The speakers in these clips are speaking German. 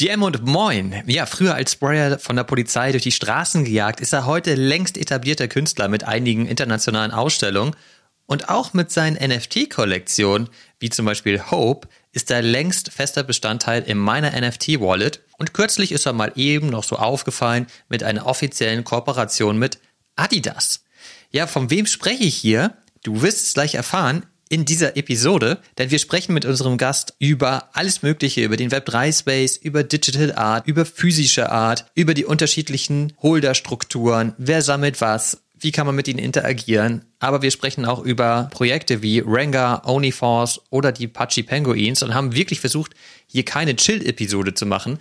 Jam und Moin. Ja, früher als Sprayer von der Polizei durch die Straßen gejagt, ist er heute längst etablierter Künstler mit einigen internationalen Ausstellungen. Und auch mit seinen NFT-Kollektionen, wie zum Beispiel Hope, ist er längst fester Bestandteil in meiner NFT-Wallet. Und kürzlich ist er mal eben noch so aufgefallen mit einer offiziellen Kooperation mit Adidas. Ja, von wem spreche ich hier? Du wirst es gleich erfahren in dieser Episode, denn wir sprechen mit unserem Gast über alles Mögliche, über den Web3-Space, über Digital Art, über physische Art, über die unterschiedlichen Holder-Strukturen, wer sammelt was, wie kann man mit ihnen interagieren. Aber wir sprechen auch über Projekte wie Ranga, Oniforce oder die Pachi Penguins und haben wirklich versucht, hier keine Chill-Episode zu machen,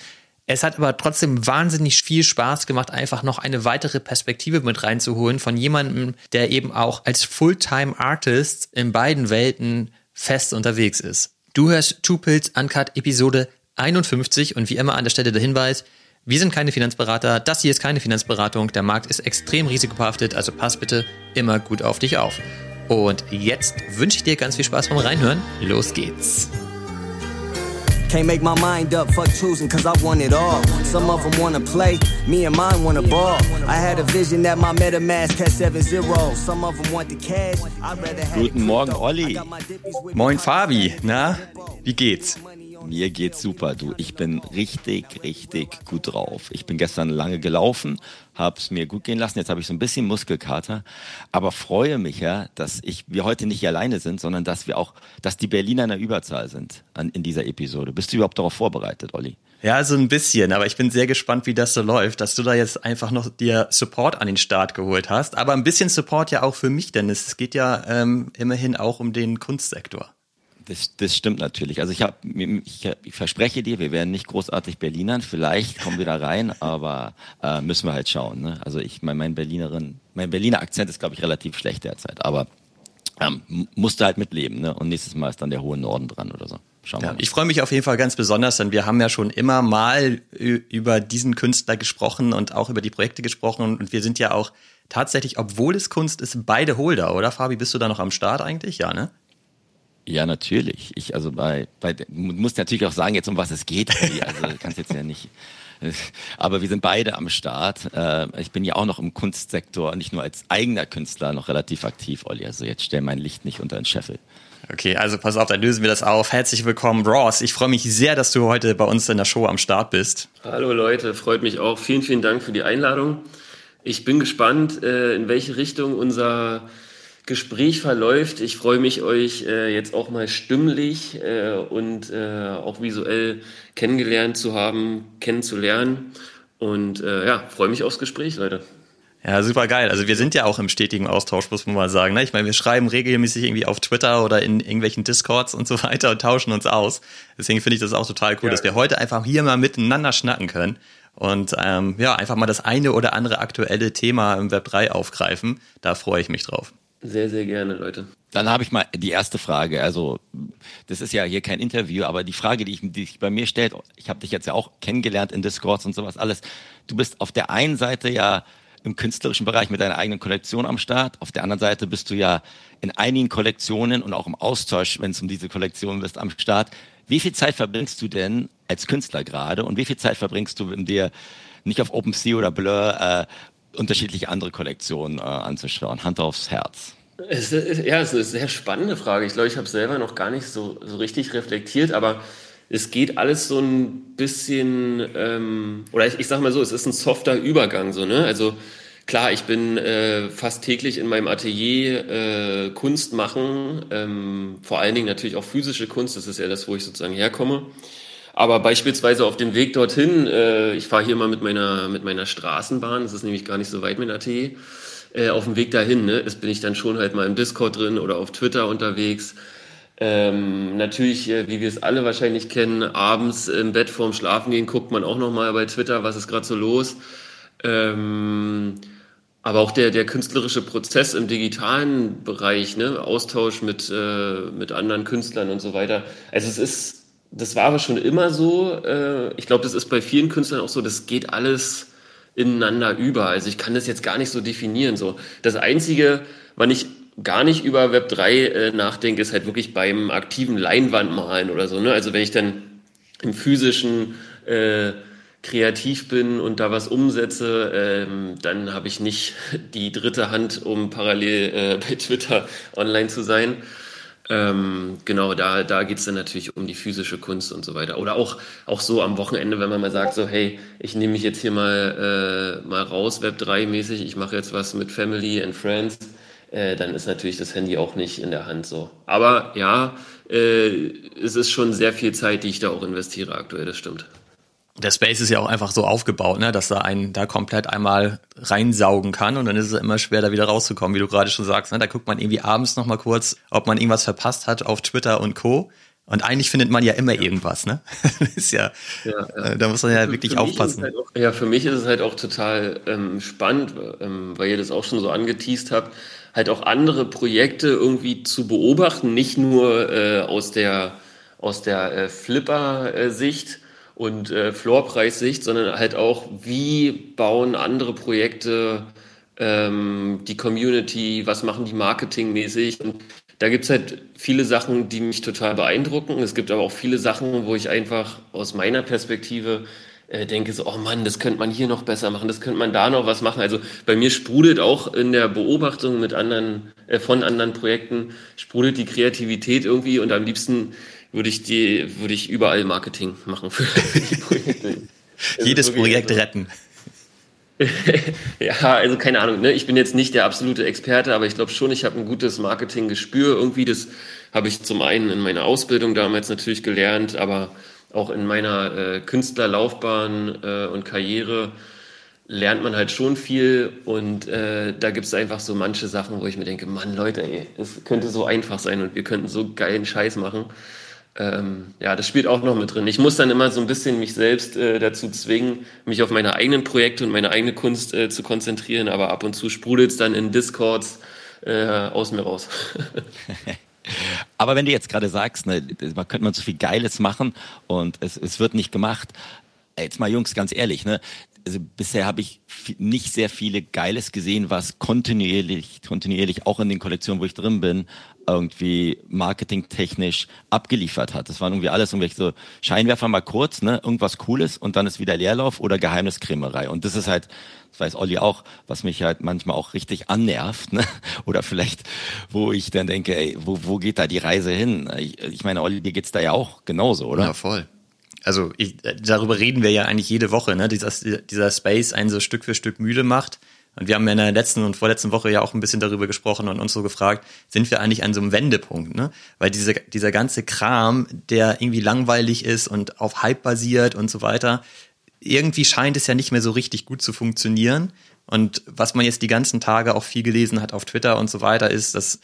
es hat aber trotzdem wahnsinnig viel Spaß gemacht, einfach noch eine weitere Perspektive mit reinzuholen von jemandem, der eben auch als Fulltime-Artist in beiden Welten fest unterwegs ist. Du hörst Two Pills Uncut Episode 51 und wie immer an der Stelle der Hinweis, wir sind keine Finanzberater, das hier ist keine Finanzberatung, der Markt ist extrem risikobehaftet, also pass bitte immer gut auf dich auf. Und jetzt wünsche ich dir ganz viel Spaß beim Reinhören. Los geht's. Can't make my mind up, fuck choosing, cause I want it all. Some of them wanna play, me and mine wanna ball. I had a vision that my MetaMask had 7-0. Some of them want the cash, I'd rather have Guten Morgen, Olli. Moin, Fabi. Na, wie geht's? Mir geht's super, du. Ich bin richtig, richtig gut drauf. Ich bin gestern lange gelaufen, habe es mir gut gehen lassen. Jetzt habe ich so ein bisschen Muskelkater, aber freue mich ja, dass ich wir heute nicht alleine sind, sondern dass wir auch, dass die Berliner in der Überzahl sind an, in dieser Episode. Bist du überhaupt darauf vorbereitet, Olli? Ja, so ein bisschen, aber ich bin sehr gespannt, wie das so läuft, dass du da jetzt einfach noch dir Support an den Start geholt hast. Aber ein bisschen Support ja auch für mich, denn es geht ja ähm, immerhin auch um den Kunstsektor. Das, das stimmt natürlich. Also ich, hab, ich, ich verspreche dir, wir werden nicht großartig Berlinern. Vielleicht kommen wir da rein, aber äh, müssen wir halt schauen. Ne? Also ich, mein, mein Berlinerin, mein Berliner Akzent ist, glaube ich, relativ schlecht derzeit. Aber ähm, musste halt mitleben. Ne? Und nächstes Mal ist dann der hohe Norden dran oder so. Schauen wir ja, mal. Ich freue mich auf jeden Fall ganz besonders, denn wir haben ja schon immer mal über diesen Künstler gesprochen und auch über die Projekte gesprochen. Und wir sind ja auch tatsächlich, obwohl es Kunst ist, beide Holder, oder Fabi? Bist du da noch am Start eigentlich? Ja, ne? Ja, natürlich. Ich, also bei, bei, muss natürlich auch sagen, jetzt um was es geht. Also kannst jetzt ja nicht. Aber wir sind beide am Start. Äh, ich bin ja auch noch im Kunstsektor, nicht nur als eigener Künstler noch relativ aktiv, Olli. Also jetzt stell mein Licht nicht unter den Scheffel. Okay, also pass auf, dann lösen wir das auf. Herzlich willkommen, Ross. Ich freue mich sehr, dass du heute bei uns in der Show am Start bist. Hallo Leute, freut mich auch. Vielen, vielen Dank für die Einladung. Ich bin gespannt, äh, in welche Richtung unser Gespräch verläuft. Ich freue mich, euch äh, jetzt auch mal stimmlich äh, und äh, auch visuell kennengelernt zu haben, kennenzulernen. Und äh, ja, freue mich aufs Gespräch, Leute. Ja, super geil. Also wir sind ja auch im stetigen Austausch, muss man mal sagen. Ne? Ich meine, wir schreiben regelmäßig irgendwie auf Twitter oder in irgendwelchen Discords und so weiter und tauschen uns aus. Deswegen finde ich das auch total cool, ja. dass wir heute einfach hier mal miteinander schnacken können und ähm, ja, einfach mal das eine oder andere aktuelle Thema im Web 3 aufgreifen. Da freue ich mich drauf. Sehr, sehr gerne, Leute. Dann habe ich mal die erste Frage. Also, das ist ja hier kein Interview, aber die Frage, die, ich, die sich bei mir stellt, ich habe dich jetzt ja auch kennengelernt in Discords und sowas alles. Du bist auf der einen Seite ja im künstlerischen Bereich mit deiner eigenen Kollektion am Start. Auf der anderen Seite bist du ja in einigen Kollektionen und auch im Austausch, wenn es um diese Kollektion bist, am Start. Wie viel Zeit verbringst du denn als Künstler gerade und wie viel Zeit verbringst du, um dir nicht auf OpenSea oder Blur äh, unterschiedliche andere Kollektionen äh, anzuschauen? Hand aufs Herz. Es ist, ja, es ist eine sehr spannende Frage. Ich glaube, ich habe selber noch gar nicht so, so richtig reflektiert, aber es geht alles so ein bisschen, ähm, oder ich, ich sage mal so, es ist ein softer Übergang. So, ne? Also klar, ich bin äh, fast täglich in meinem Atelier äh, Kunst machen, ähm, vor allen Dingen natürlich auch physische Kunst, das ist ja das, wo ich sozusagen herkomme. Aber beispielsweise auf dem Weg dorthin, äh, ich fahre hier mal mit meiner, mit meiner Straßenbahn, das ist nämlich gar nicht so weit mit AT, äh, auf dem Weg dahin, ne, ist, bin ich dann schon halt mal im Discord drin oder auf Twitter unterwegs. Ähm, natürlich, äh, wie wir es alle wahrscheinlich kennen, abends im Bett vorm Schlafen gehen, guckt man auch nochmal bei Twitter, was ist gerade so los. Ähm, aber auch der, der künstlerische Prozess im digitalen Bereich, ne, Austausch mit, äh, mit anderen Künstlern und so weiter. Also es ist das war aber schon immer so. Äh, ich glaube, das ist bei vielen Künstlern auch so, das geht alles ineinander über. Also ich kann das jetzt gar nicht so definieren. So. Das Einzige, wann ich gar nicht über Web 3 äh, nachdenke, ist halt wirklich beim aktiven Leinwandmalen oder so. Ne? Also wenn ich dann im physischen äh, kreativ bin und da was umsetze, ähm, dann habe ich nicht die dritte Hand, um parallel äh, bei Twitter online zu sein. Ähm, genau, da, da geht es dann natürlich um die physische Kunst und so weiter. Oder auch, auch so am Wochenende, wenn man mal sagt, so, hey, ich nehme mich jetzt hier mal, äh, mal raus, Web 3-mäßig, ich mache jetzt was mit Family and Friends, äh, dann ist natürlich das Handy auch nicht in der Hand so. Aber ja, äh, es ist schon sehr viel Zeit, die ich da auch investiere aktuell, das stimmt der Space ist ja auch einfach so aufgebaut, ne, dass er einen da komplett einmal reinsaugen kann und dann ist es immer schwer, da wieder rauszukommen, wie du gerade schon sagst. Ne? Da guckt man irgendwie abends nochmal kurz, ob man irgendwas verpasst hat auf Twitter und Co. Und eigentlich findet man ja immer ja. irgendwas, ne? ist ja, ja, ja, äh, da muss man ja für, wirklich für aufpassen. Halt auch, ja, für mich ist es halt auch total ähm, spannend, ähm, weil ihr das auch schon so angeteased habt, halt auch andere Projekte irgendwie zu beobachten, nicht nur äh, aus der aus der äh, Flipper-Sicht, und äh, Floorpreissicht, sondern halt auch, wie bauen andere Projekte ähm, die Community, was machen die marketingmäßig. Und da gibt's halt viele Sachen, die mich total beeindrucken. Es gibt aber auch viele Sachen, wo ich einfach aus meiner Perspektive äh, denke so, oh Mann, das könnte man hier noch besser machen, das könnte man da noch was machen. Also bei mir sprudelt auch in der Beobachtung mit anderen, äh, von anderen Projekten, sprudelt die Kreativität irgendwie und am liebsten würde ich die, würde ich überall Marketing machen für die Projekte. Jedes Projekt retten. ja, also keine Ahnung. Ne? Ich bin jetzt nicht der absolute Experte, aber ich glaube schon, ich habe ein gutes Marketinggespür. Irgendwie das habe ich zum einen in meiner Ausbildung damals natürlich gelernt, aber auch in meiner äh, Künstlerlaufbahn äh, und Karriere lernt man halt schon viel und äh, da gibt es einfach so manche Sachen, wo ich mir denke, Mann, Leute, ey, es könnte so einfach sein und wir könnten so geilen Scheiß machen ähm, ja, das spielt auch noch mit drin. Ich muss dann immer so ein bisschen mich selbst äh, dazu zwingen, mich auf meine eigenen Projekte und meine eigene Kunst äh, zu konzentrieren, aber ab und zu sprudelt es dann in Discords äh, aus mir raus. aber wenn du jetzt gerade sagst, ne, man könnte man so viel Geiles machen und es, es wird nicht gemacht. Jetzt mal Jungs, ganz ehrlich, ne? also bisher habe ich nicht sehr viele Geiles gesehen, was kontinuierlich, kontinuierlich auch in den Kollektionen, wo ich drin bin, irgendwie marketingtechnisch abgeliefert hat. Das waren irgendwie alles irgendwelche so Scheinwerfer mal kurz, ne, irgendwas Cooles und dann ist wieder Leerlauf oder Geheimniskrämerei. Und das ist halt, das weiß Olli auch, was mich halt manchmal auch richtig annervt, ne? Oder vielleicht, wo ich dann denke, ey, wo, wo geht da die Reise hin? Ich, ich meine, Olli, dir geht's da ja auch genauso, oder? Ja, voll also ich, darüber reden wir ja eigentlich jede Woche, ne? dieser, dieser Space einen so Stück für Stück müde macht. Und wir haben in der letzten und vorletzten Woche ja auch ein bisschen darüber gesprochen und uns so gefragt, sind wir eigentlich an so einem Wendepunkt, ne? Weil diese, dieser ganze Kram, der irgendwie langweilig ist und auf Hype basiert und so weiter, irgendwie scheint es ja nicht mehr so richtig gut zu funktionieren. Und was man jetzt die ganzen Tage auch viel gelesen hat auf Twitter und so weiter, ist, dass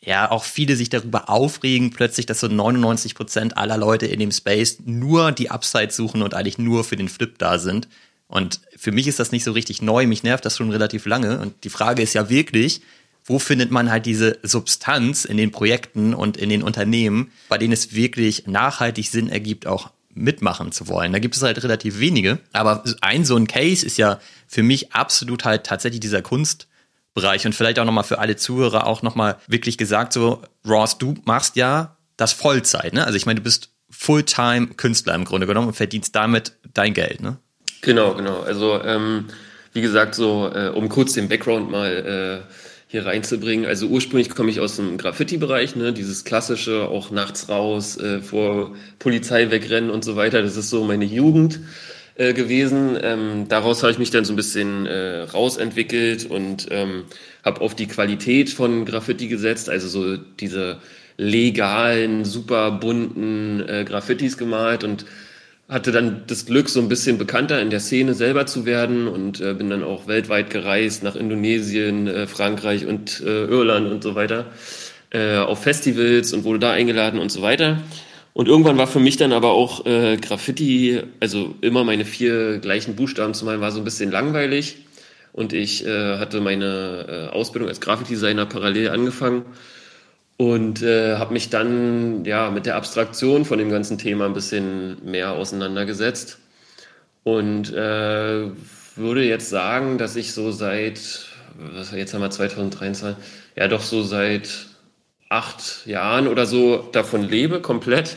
ja auch viele sich darüber aufregen, plötzlich, dass so 99 Prozent aller Leute in dem Space nur die Upside suchen und eigentlich nur für den Flip da sind. Und für mich ist das nicht so richtig neu, mich nervt das schon relativ lange. Und die Frage ist ja wirklich, wo findet man halt diese Substanz in den Projekten und in den Unternehmen, bei denen es wirklich nachhaltig Sinn ergibt, auch mitmachen zu wollen. Da gibt es halt relativ wenige. Aber ein so ein Case ist ja für mich absolut halt tatsächlich dieser Kunst. Bereich und vielleicht auch nochmal für alle Zuhörer auch nochmal wirklich gesagt, so, Ross, du machst ja das Vollzeit, ne? Also ich meine, du bist Fulltime Künstler im Grunde genommen und verdienst damit dein Geld, ne? Genau, genau. Also ähm, wie gesagt, so äh, um kurz den Background mal äh, hier reinzubringen. Also ursprünglich komme ich aus dem Graffiti-Bereich, ne? dieses klassische, auch nachts raus, äh, vor Polizei wegrennen und so weiter. Das ist so meine Jugend äh, gewesen. Ähm, daraus habe ich mich dann so ein bisschen äh, rausentwickelt und ähm, habe auf die Qualität von Graffiti gesetzt, also so diese legalen, super bunten äh, Graffitis gemalt und hatte dann das Glück, so ein bisschen bekannter in der Szene selber zu werden und äh, bin dann auch weltweit gereist nach Indonesien, äh, Frankreich und äh, Irland und so weiter äh, auf Festivals und wurde da eingeladen und so weiter. Und irgendwann war für mich dann aber auch äh, Graffiti, also immer meine vier gleichen Buchstaben zu malen, war so ein bisschen langweilig. Und ich äh, hatte meine Ausbildung als Grafikdesigner parallel angefangen und äh, habe mich dann ja mit der Abstraktion von dem ganzen Thema ein bisschen mehr auseinandergesetzt und äh, würde jetzt sagen, dass ich so seit was jetzt haben wir 2023 ja doch so seit acht Jahren oder so davon lebe komplett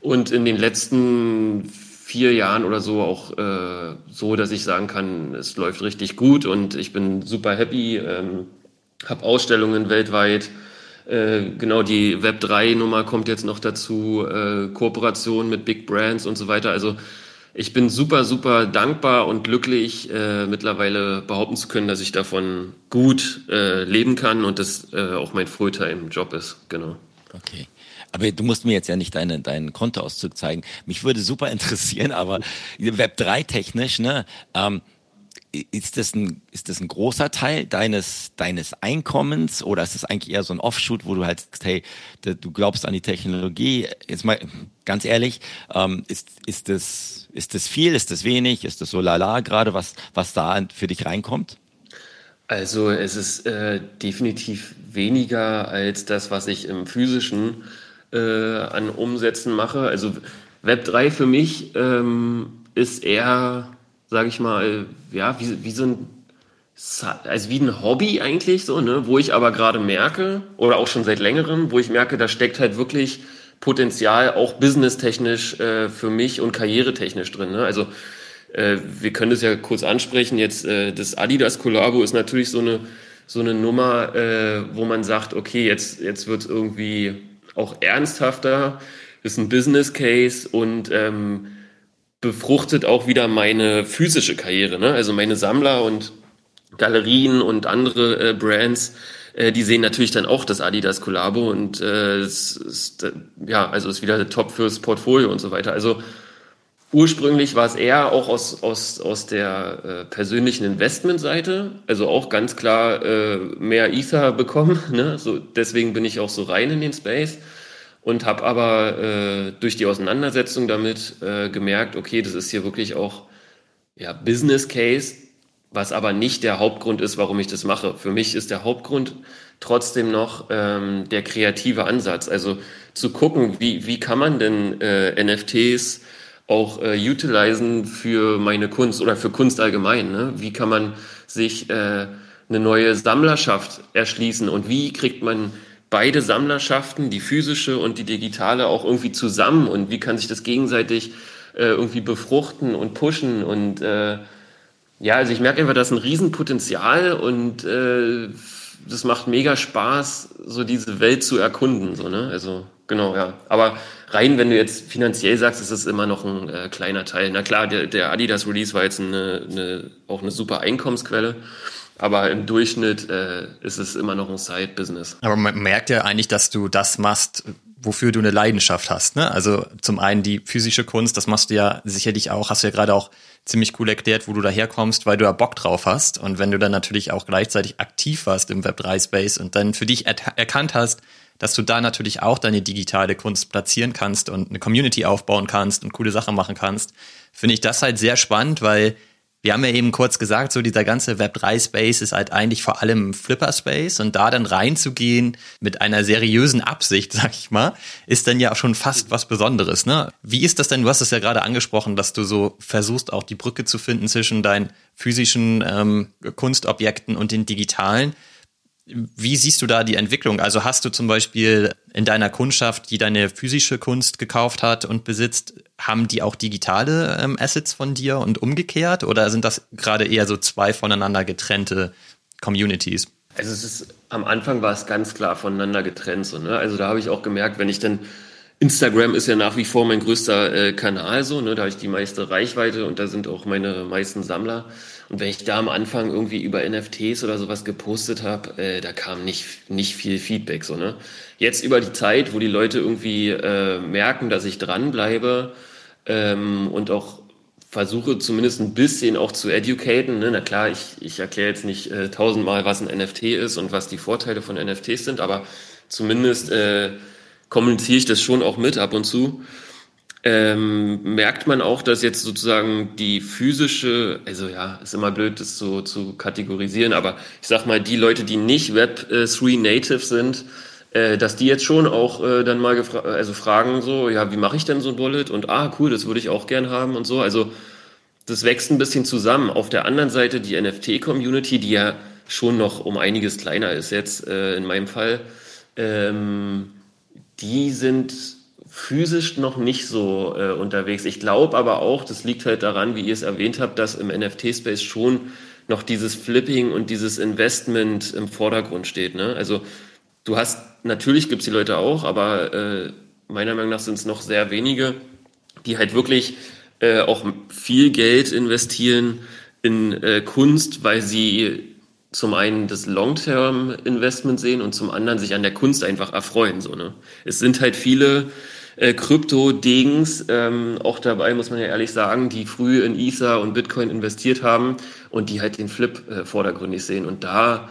und in den letzten vier Jahren oder so auch äh, so, dass ich sagen kann, es läuft richtig gut und ich bin super happy, ähm, habe Ausstellungen weltweit. Äh, genau, die Web3-Nummer kommt jetzt noch dazu, äh, Kooperation mit Big Brands und so weiter. Also ich bin super, super dankbar und glücklich, äh, mittlerweile behaupten zu können, dass ich davon gut äh, leben kann und das äh, auch mein Fulltime-Job ist. Genau. Okay. Aber du musst mir jetzt ja nicht deine, deinen Kontoauszug zeigen. Mich würde super interessieren, aber Web 3 technisch, ne? Ähm, ist das ein, ist das ein großer Teil deines, deines Einkommens oder ist das eigentlich eher so ein Offshoot, wo du halt sagst, hey, du glaubst an die Technologie? Jetzt mal ganz ehrlich, ähm, ist, ist das, ist das viel, ist das wenig, ist das so lala gerade, was, was da für dich reinkommt? Also es ist äh, definitiv weniger als das, was ich im physischen äh, an Umsätzen mache. Also Web 3 für mich ähm, ist eher, sage ich mal, ja, wie, wie so ein also wie ein Hobby eigentlich so, ne, wo ich aber gerade merke oder auch schon seit längerem, wo ich merke, da steckt halt wirklich Potenzial auch businesstechnisch äh, für mich und karrieretechnisch drin. Ne? Also äh, wir können das ja kurz ansprechen. Jetzt äh, das Adidas Collabo ist natürlich so eine so eine Nummer, äh, wo man sagt, okay, jetzt jetzt wird irgendwie auch ernsthafter, ist ein Business Case und ähm, befruchtet auch wieder meine physische Karriere. Ne? Also meine Sammler und Galerien und andere äh, Brands, äh, die sehen natürlich dann auch das Adidas Collabo und äh, es ist, äh, ja, also ist wieder top fürs Portfolio und so weiter. Also ursprünglich war es eher auch aus, aus, aus der äh, persönlichen Investmentseite, also auch ganz klar äh, mehr Ether bekommen. Ne? So, deswegen bin ich auch so rein in den Space und habe aber äh, durch die Auseinandersetzung damit äh, gemerkt, okay, das ist hier wirklich auch ja, Business Case, was aber nicht der Hauptgrund ist, warum ich das mache. Für mich ist der Hauptgrund trotzdem noch ähm, der kreative Ansatz. Also zu gucken, wie, wie kann man denn äh, NFTs auch äh, utilisen für meine Kunst oder für Kunst allgemein. Ne? Wie kann man sich äh, eine neue Sammlerschaft erschließen und wie kriegt man beide Sammlerschaften, die physische und die digitale, auch irgendwie zusammen und wie kann sich das gegenseitig äh, irgendwie befruchten und pushen und äh, ja, also ich merke einfach, das ist ein Riesenpotenzial und äh, das macht mega Spaß, so diese Welt zu erkunden, so, ne? Also, genau, ja. Aber rein, wenn du jetzt finanziell sagst, ist es immer noch ein äh, kleiner Teil. Na klar, der, der Adidas Release war jetzt eine, eine, auch eine super Einkommensquelle. Aber im Durchschnitt äh, ist es immer noch ein Side-Business. Aber man merkt ja eigentlich, dass du das machst, wofür du eine Leidenschaft hast. Ne? Also zum einen die physische Kunst, das machst du ja sicherlich auch, hast du ja gerade auch ziemlich cool erklärt, wo du daherkommst, weil du da Bock drauf hast. Und wenn du dann natürlich auch gleichzeitig aktiv warst im Web3-Space und dann für dich er erkannt hast, dass du da natürlich auch deine digitale Kunst platzieren kannst und eine Community aufbauen kannst und coole Sachen machen kannst, finde ich das halt sehr spannend, weil wir haben ja eben kurz gesagt, so dieser ganze Web3-Space ist halt eigentlich vor allem Flipper-Space und da dann reinzugehen mit einer seriösen Absicht, sag ich mal, ist dann ja auch schon fast was Besonderes, ne? Wie ist das denn? Du hast es ja gerade angesprochen, dass du so versuchst, auch die Brücke zu finden zwischen deinen physischen ähm, Kunstobjekten und den digitalen. Wie siehst du da die Entwicklung? Also hast du zum Beispiel in deiner Kundschaft, die deine physische Kunst gekauft hat und besitzt, haben die auch digitale ähm, Assets von dir und umgekehrt? Oder sind das gerade eher so zwei voneinander getrennte Communities? Also es ist, am Anfang war es ganz klar voneinander getrennt. So, ne? Also da habe ich auch gemerkt, wenn ich dann Instagram ist ja nach wie vor mein größter äh, Kanal so, ne? da habe ich die meiste Reichweite und da sind auch meine meisten Sammler. Und wenn ich da am Anfang irgendwie über NFTs oder sowas gepostet habe, äh, da kam nicht, nicht viel Feedback. So, ne? Jetzt über die Zeit, wo die Leute irgendwie äh, merken, dass ich dranbleibe ähm, und auch versuche zumindest ein bisschen auch zu educaten. Ne? Na klar, ich, ich erkläre jetzt nicht äh, tausendmal, was ein NFT ist und was die Vorteile von NFTs sind, aber zumindest äh, kommuniziere ich das schon auch mit ab und zu ähm, merkt man auch, dass jetzt sozusagen die physische, also ja, ist immer blöd, das so zu kategorisieren, aber ich sag mal, die Leute, die nicht Web3 Native sind, äh, dass die jetzt schon auch äh, dann mal also fragen so, ja, wie mache ich denn so ein Bullet? Und ah, cool, das würde ich auch gern haben und so. Also das wächst ein bisschen zusammen. Auf der anderen Seite die NFT-Community, die ja schon noch um einiges kleiner ist jetzt äh, in meinem Fall, ähm, die sind physisch noch nicht so äh, unterwegs. Ich glaube aber auch, das liegt halt daran, wie ihr es erwähnt habt, dass im NFT-Space schon noch dieses Flipping und dieses Investment im Vordergrund steht. Ne? Also du hast, natürlich gibt es die Leute auch, aber äh, meiner Meinung nach sind es noch sehr wenige, die halt wirklich äh, auch viel Geld investieren in äh, Kunst, weil sie zum einen das Long-Term-Investment sehen und zum anderen sich an der Kunst einfach erfreuen. So, ne? Es sind halt viele äh, Krypto-Dings, ähm, auch dabei muss man ja ehrlich sagen, die früh in Ether und Bitcoin investiert haben und die halt den Flip äh, vordergründig sehen. Und da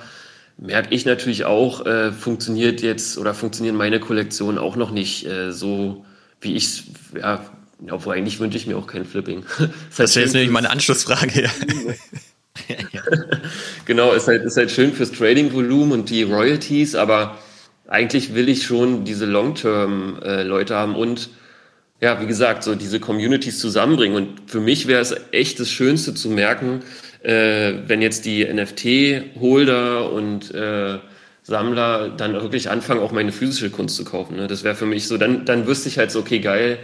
merke ich natürlich auch, äh, funktioniert jetzt oder funktionieren meine Kollektionen auch noch nicht äh, so, wie ich es, ja, obwohl eigentlich wünsche ich mir auch kein Flipping. das, das wäre jetzt nämlich meine Anschlussfrage. genau, ist halt, ist halt schön fürs Trading-Volumen und die Royalties, aber eigentlich will ich schon diese Long-Term-Leute haben und ja, wie gesagt, so diese Communities zusammenbringen. Und für mich wäre es echt das Schönste zu merken, äh, wenn jetzt die NFT-Holder und äh, Sammler dann wirklich anfangen, auch meine physische Kunst zu kaufen. Ne? Das wäre für mich so, dann, dann wüsste ich halt so, okay, geil,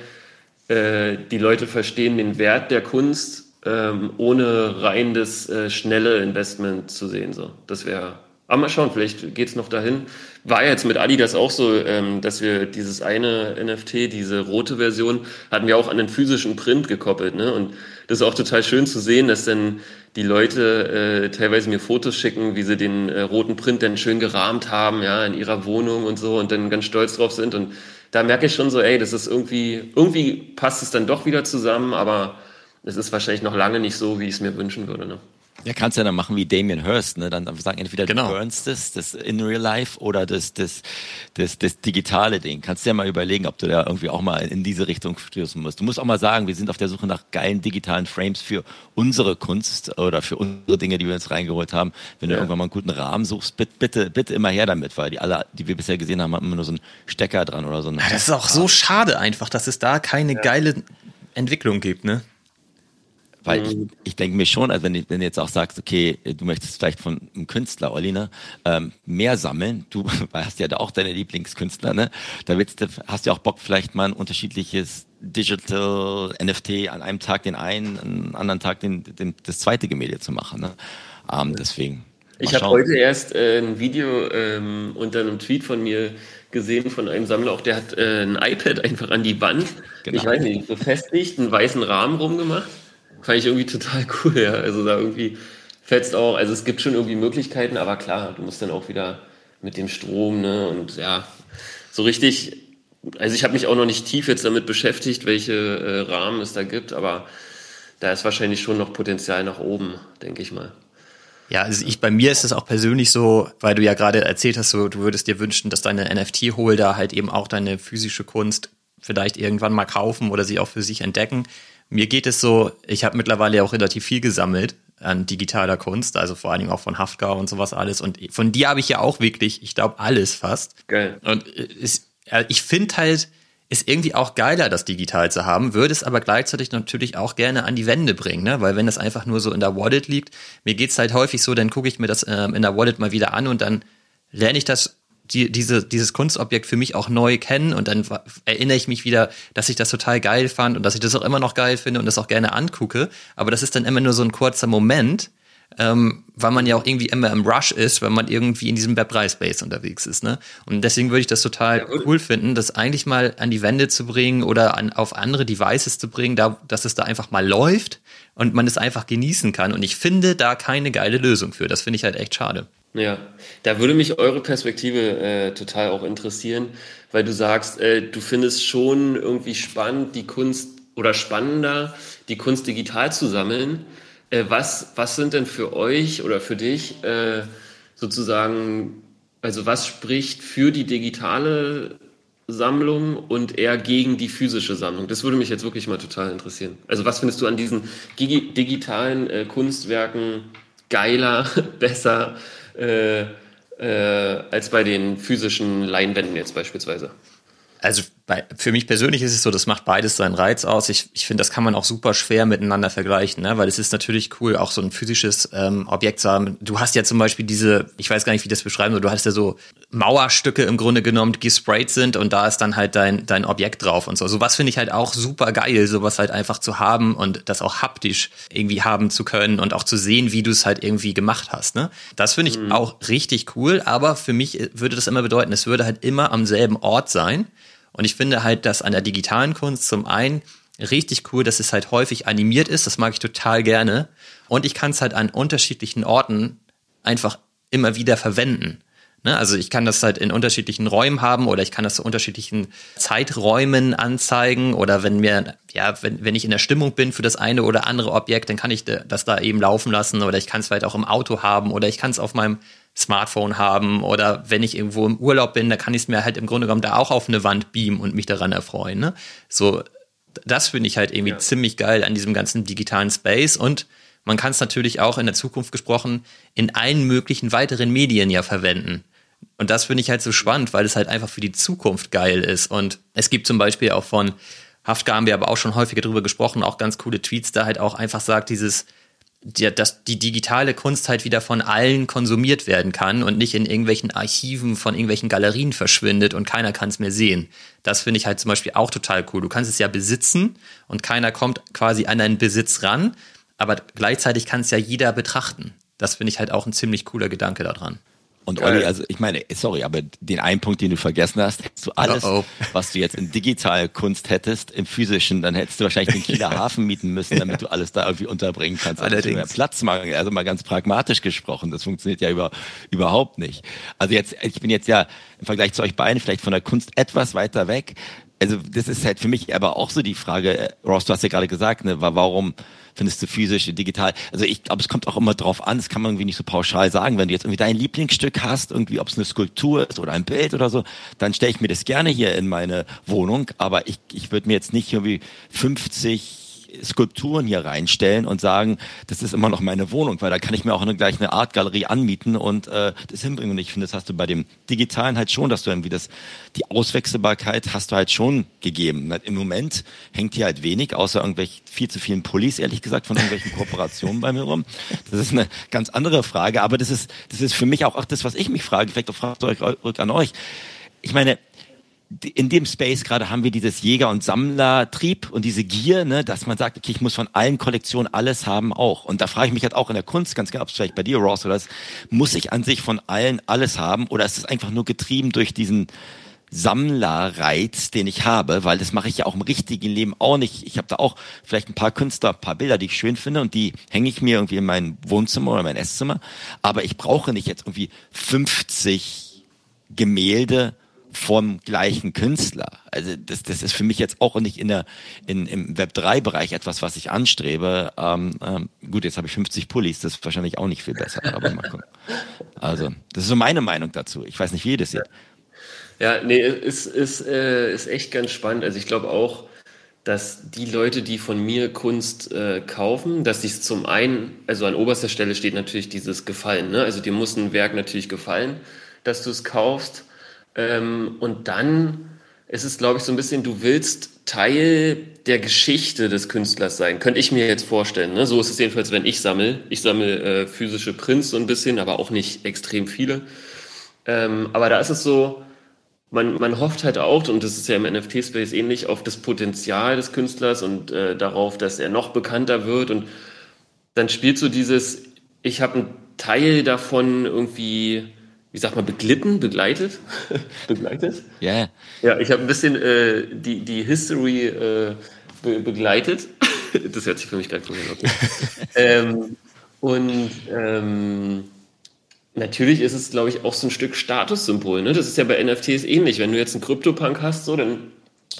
äh, die Leute verstehen den Wert der Kunst ähm, ohne rein das äh, schnelle Investment zu sehen. So. Das wäre. Aber mal schauen, vielleicht geht es noch dahin. War jetzt mit Adidas auch so, ähm, dass wir dieses eine NFT, diese rote Version, hatten wir auch an den physischen Print gekoppelt. Ne? Und das ist auch total schön zu sehen, dass dann die Leute äh, teilweise mir Fotos schicken, wie sie den äh, roten Print dann schön gerahmt haben, ja, in ihrer Wohnung und so und dann ganz stolz drauf sind. Und da merke ich schon so, ey, das ist irgendwie, irgendwie passt es dann doch wieder zusammen, aber es ist wahrscheinlich noch lange nicht so, wie ich es mir wünschen würde. Ne? Ja, kannst ja dann machen wie Damien Hirst, ne? Dann sagen entweder genau. du burnst das, das in real life oder das, das, das, das digitale Ding. Kannst du ja mal überlegen, ob du da irgendwie auch mal in diese Richtung stößen musst. Du musst auch mal sagen, wir sind auf der Suche nach geilen digitalen Frames für unsere Kunst oder für unsere Dinge, die wir uns reingeholt haben. Wenn ja. du irgendwann mal einen guten Rahmen suchst, bitte, bitte, bitte immer her damit, weil die alle, die wir bisher gesehen haben, haben immer nur so einen Stecker dran oder so. Ja, das ist auch so schade einfach, dass es da keine ja. geile Entwicklung gibt, ne? Weil ich, mhm. ich denke mir schon, also wenn, du, wenn du jetzt auch sagst, okay, du möchtest vielleicht von einem Künstler, Olli, ne, ähm, mehr sammeln, du hast ja da auch deine Lieblingskünstler, ne? Da willst du, hast du auch Bock, vielleicht mal ein unterschiedliches Digital NFT an einem Tag den einen, an anderen Tag den, den, das zweite Gemälde zu machen. Ne? Ähm, deswegen. Ich habe heute erst äh, ein Video ähm, unter einem Tweet von mir gesehen von einem Sammler, auch der hat äh, ein iPad einfach an die Wand, genau. ich weiß nicht, befestigt, einen weißen Rahmen rumgemacht fand ich irgendwie total cool, ja. Also da irgendwie fetzt auch, also es gibt schon irgendwie Möglichkeiten, aber klar, du musst dann auch wieder mit dem Strom, ne, und ja, so richtig, also ich habe mich auch noch nicht tief jetzt damit beschäftigt, welche äh, Rahmen es da gibt, aber da ist wahrscheinlich schon noch Potenzial nach oben, denke ich mal. Ja, also ich, bei mir ist es auch persönlich so, weil du ja gerade erzählt hast, so, du würdest dir wünschen, dass deine NFT-Holder halt eben auch deine physische Kunst vielleicht irgendwann mal kaufen oder sie auch für sich entdecken. Mir geht es so, ich habe mittlerweile auch relativ viel gesammelt an digitaler Kunst, also vor allem auch von Haftgau und sowas alles. Und von dir habe ich ja auch wirklich, ich glaube, alles fast. Geil. Und es, ich finde halt, ist irgendwie auch geiler, das digital zu haben, würde es aber gleichzeitig natürlich auch gerne an die Wände bringen, ne? weil wenn das einfach nur so in der Wallet liegt, mir geht's halt häufig so, dann gucke ich mir das ähm, in der Wallet mal wieder an und dann lerne ich das die, diese, dieses Kunstobjekt für mich auch neu kennen und dann erinnere ich mich wieder, dass ich das total geil fand und dass ich das auch immer noch geil finde und das auch gerne angucke. Aber das ist dann immer nur so ein kurzer Moment, ähm, weil man ja auch irgendwie immer im Rush ist, wenn man irgendwie in diesem Web3-Space unterwegs ist. Ne? Und deswegen würde ich das total ja, cool finden, das eigentlich mal an die Wände zu bringen oder an, auf andere Devices zu bringen, da, dass es da einfach mal läuft und man es einfach genießen kann. Und ich finde da keine geile Lösung für. Das finde ich halt echt schade. Ja, da würde mich eure Perspektive äh, total auch interessieren, weil du sagst, äh, du findest schon irgendwie spannend, die Kunst oder spannender, die Kunst digital zu sammeln. Äh, was, was sind denn für euch oder für dich äh, sozusagen, also was spricht für die digitale Sammlung und eher gegen die physische Sammlung? Das würde mich jetzt wirklich mal total interessieren. Also was findest du an diesen digitalen äh, Kunstwerken geiler, besser? Äh, äh, als bei den physischen Leinwänden jetzt beispielsweise. Also bei, für mich persönlich ist es so, das macht beides seinen Reiz aus. Ich, ich finde, das kann man auch super schwer miteinander vergleichen, ne? weil es ist natürlich cool, auch so ein physisches ähm, Objekt zu haben. Du hast ja zum Beispiel diese, ich weiß gar nicht, wie das beschreiben soll, du hast ja so Mauerstücke im Grunde genommen, die gesprayt sind und da ist dann halt dein, dein Objekt drauf und so. Sowas finde ich halt auch super geil, sowas halt einfach zu haben und das auch haptisch irgendwie haben zu können und auch zu sehen, wie du es halt irgendwie gemacht hast. Ne? Das finde ich mhm. auch richtig cool, aber für mich würde das immer bedeuten, es würde halt immer am selben Ort sein und ich finde halt, dass an der digitalen Kunst zum einen richtig cool, dass es halt häufig animiert ist. Das mag ich total gerne. Und ich kann es halt an unterschiedlichen Orten einfach immer wieder verwenden. Ne? Also ich kann das halt in unterschiedlichen Räumen haben oder ich kann das zu unterschiedlichen Zeiträumen anzeigen oder wenn mir, ja, wenn, wenn ich in der Stimmung bin für das eine oder andere Objekt, dann kann ich das da eben laufen lassen oder ich kann es vielleicht auch im Auto haben oder ich kann es auf meinem Smartphone haben oder wenn ich irgendwo im Urlaub bin, da kann ich es mir halt im Grunde genommen da auch auf eine Wand beamen und mich daran erfreuen. Ne? So, das finde ich halt irgendwie ja. ziemlich geil an diesem ganzen digitalen Space und man kann es natürlich auch in der Zukunft gesprochen in allen möglichen weiteren Medien ja verwenden. Und das finde ich halt so spannend, weil es halt einfach für die Zukunft geil ist. Und es gibt zum Beispiel auch von Haftka haben wir aber auch schon häufiger drüber gesprochen, auch ganz coole Tweets, da halt auch einfach sagt, dieses, die, dass die digitale Kunst halt wieder von allen konsumiert werden kann und nicht in irgendwelchen Archiven von irgendwelchen Galerien verschwindet und keiner kann es mehr sehen. Das finde ich halt zum Beispiel auch total cool. Du kannst es ja besitzen und keiner kommt quasi an deinen Besitz ran, aber gleichzeitig kann es ja jeder betrachten. Das finde ich halt auch ein ziemlich cooler Gedanke daran. Und Olli, also ich meine, sorry, aber den einen Punkt, den du vergessen hast, hättest du alles, uh -oh. was du jetzt in Digitalkunst hättest, im physischen, dann hättest du wahrscheinlich den Kieler Hafen mieten müssen, damit du alles da irgendwie unterbringen kannst. Also Allerdings. Platzmangel, also mal ganz pragmatisch gesprochen, das funktioniert ja über, überhaupt nicht. Also jetzt, ich bin jetzt ja im Vergleich zu euch beiden vielleicht von der Kunst etwas weiter weg. Also das ist halt für mich aber auch so die Frage, äh, Ross, du hast ja gerade gesagt, ne, warum findest du physisch, digital. Also ich glaube, es kommt auch immer drauf an, das kann man irgendwie nicht so pauschal sagen. Wenn du jetzt irgendwie dein Lieblingsstück hast, irgendwie ob es eine Skulptur ist oder ein Bild oder so, dann stelle ich mir das gerne hier in meine Wohnung. Aber ich, ich würde mir jetzt nicht irgendwie 50 Skulpturen hier reinstellen und sagen, das ist immer noch meine Wohnung, weil da kann ich mir auch eine, gleich eine Artgalerie anmieten und äh, das hinbringen. Und ich finde, das hast du bei dem Digitalen halt schon, dass du irgendwie das, die Auswechselbarkeit hast du halt schon gegeben. Im Moment hängt hier halt wenig, außer irgendwelche viel zu vielen Pullis, ehrlich gesagt, von irgendwelchen Kooperationen bei mir rum. Das ist eine ganz andere Frage, aber das ist, das ist für mich auch, auch das, was ich mich frage, vielleicht auch fragt euch rück an euch. Ich meine, in dem Space gerade haben wir dieses Jäger- und Sammlertrieb und diese Gier, ne, dass man sagt, okay, ich muss von allen Kollektionen alles haben auch. Und da frage ich mich halt auch in der Kunst, ganz genau, ob es vielleicht bei dir, Ross, oder das, muss ich an sich von allen alles haben oder ist es einfach nur getrieben durch diesen Sammlerreiz, den ich habe, weil das mache ich ja auch im richtigen Leben auch nicht. Ich habe da auch vielleicht ein paar Künstler, ein paar Bilder, die ich schön finde und die hänge ich mir irgendwie in mein Wohnzimmer oder mein Esszimmer. Aber ich brauche nicht jetzt irgendwie 50 Gemälde vom gleichen Künstler. Also das, das ist für mich jetzt auch nicht in der, in, im Web3-Bereich etwas, was ich anstrebe. Ähm, ähm, gut, jetzt habe ich 50 Pullis, das ist wahrscheinlich auch nicht viel besser, aber mal gucken. Also, das ist so meine Meinung dazu. Ich weiß nicht, wie ihr das seht. Ja, nee, ist, ist, äh, ist echt ganz spannend. Also ich glaube auch, dass die Leute, die von mir Kunst äh, kaufen, dass sich zum einen, also an oberster Stelle steht natürlich dieses Gefallen. Ne? Also dir muss ein Werk natürlich gefallen, dass du es kaufst. Ähm, und dann ist es, glaube ich, so ein bisschen, du willst Teil der Geschichte des Künstlers sein. Könnte ich mir jetzt vorstellen. Ne? So ist es jedenfalls, wenn ich sammle. Ich sammle äh, physische Prints so ein bisschen, aber auch nicht extrem viele. Ähm, aber da ist es so, man, man hofft halt auch, und das ist ja im NFT-Space ähnlich, auf das Potenzial des Künstlers und äh, darauf, dass er noch bekannter wird. Und dann spielt so dieses, ich habe einen Teil davon irgendwie wie sagt man, beglitten, begleitet? begleitet? Ja. Yeah. Ja, ich habe ein bisschen äh, die, die History äh, be begleitet. das hört sich für mich gerade cool an. Okay. ähm, und ähm, natürlich ist es, glaube ich, auch so ein Stück Statussymbol. Ne? Das ist ja bei NFTs ähnlich. Wenn du jetzt einen Krypto-Punk hast, so, dann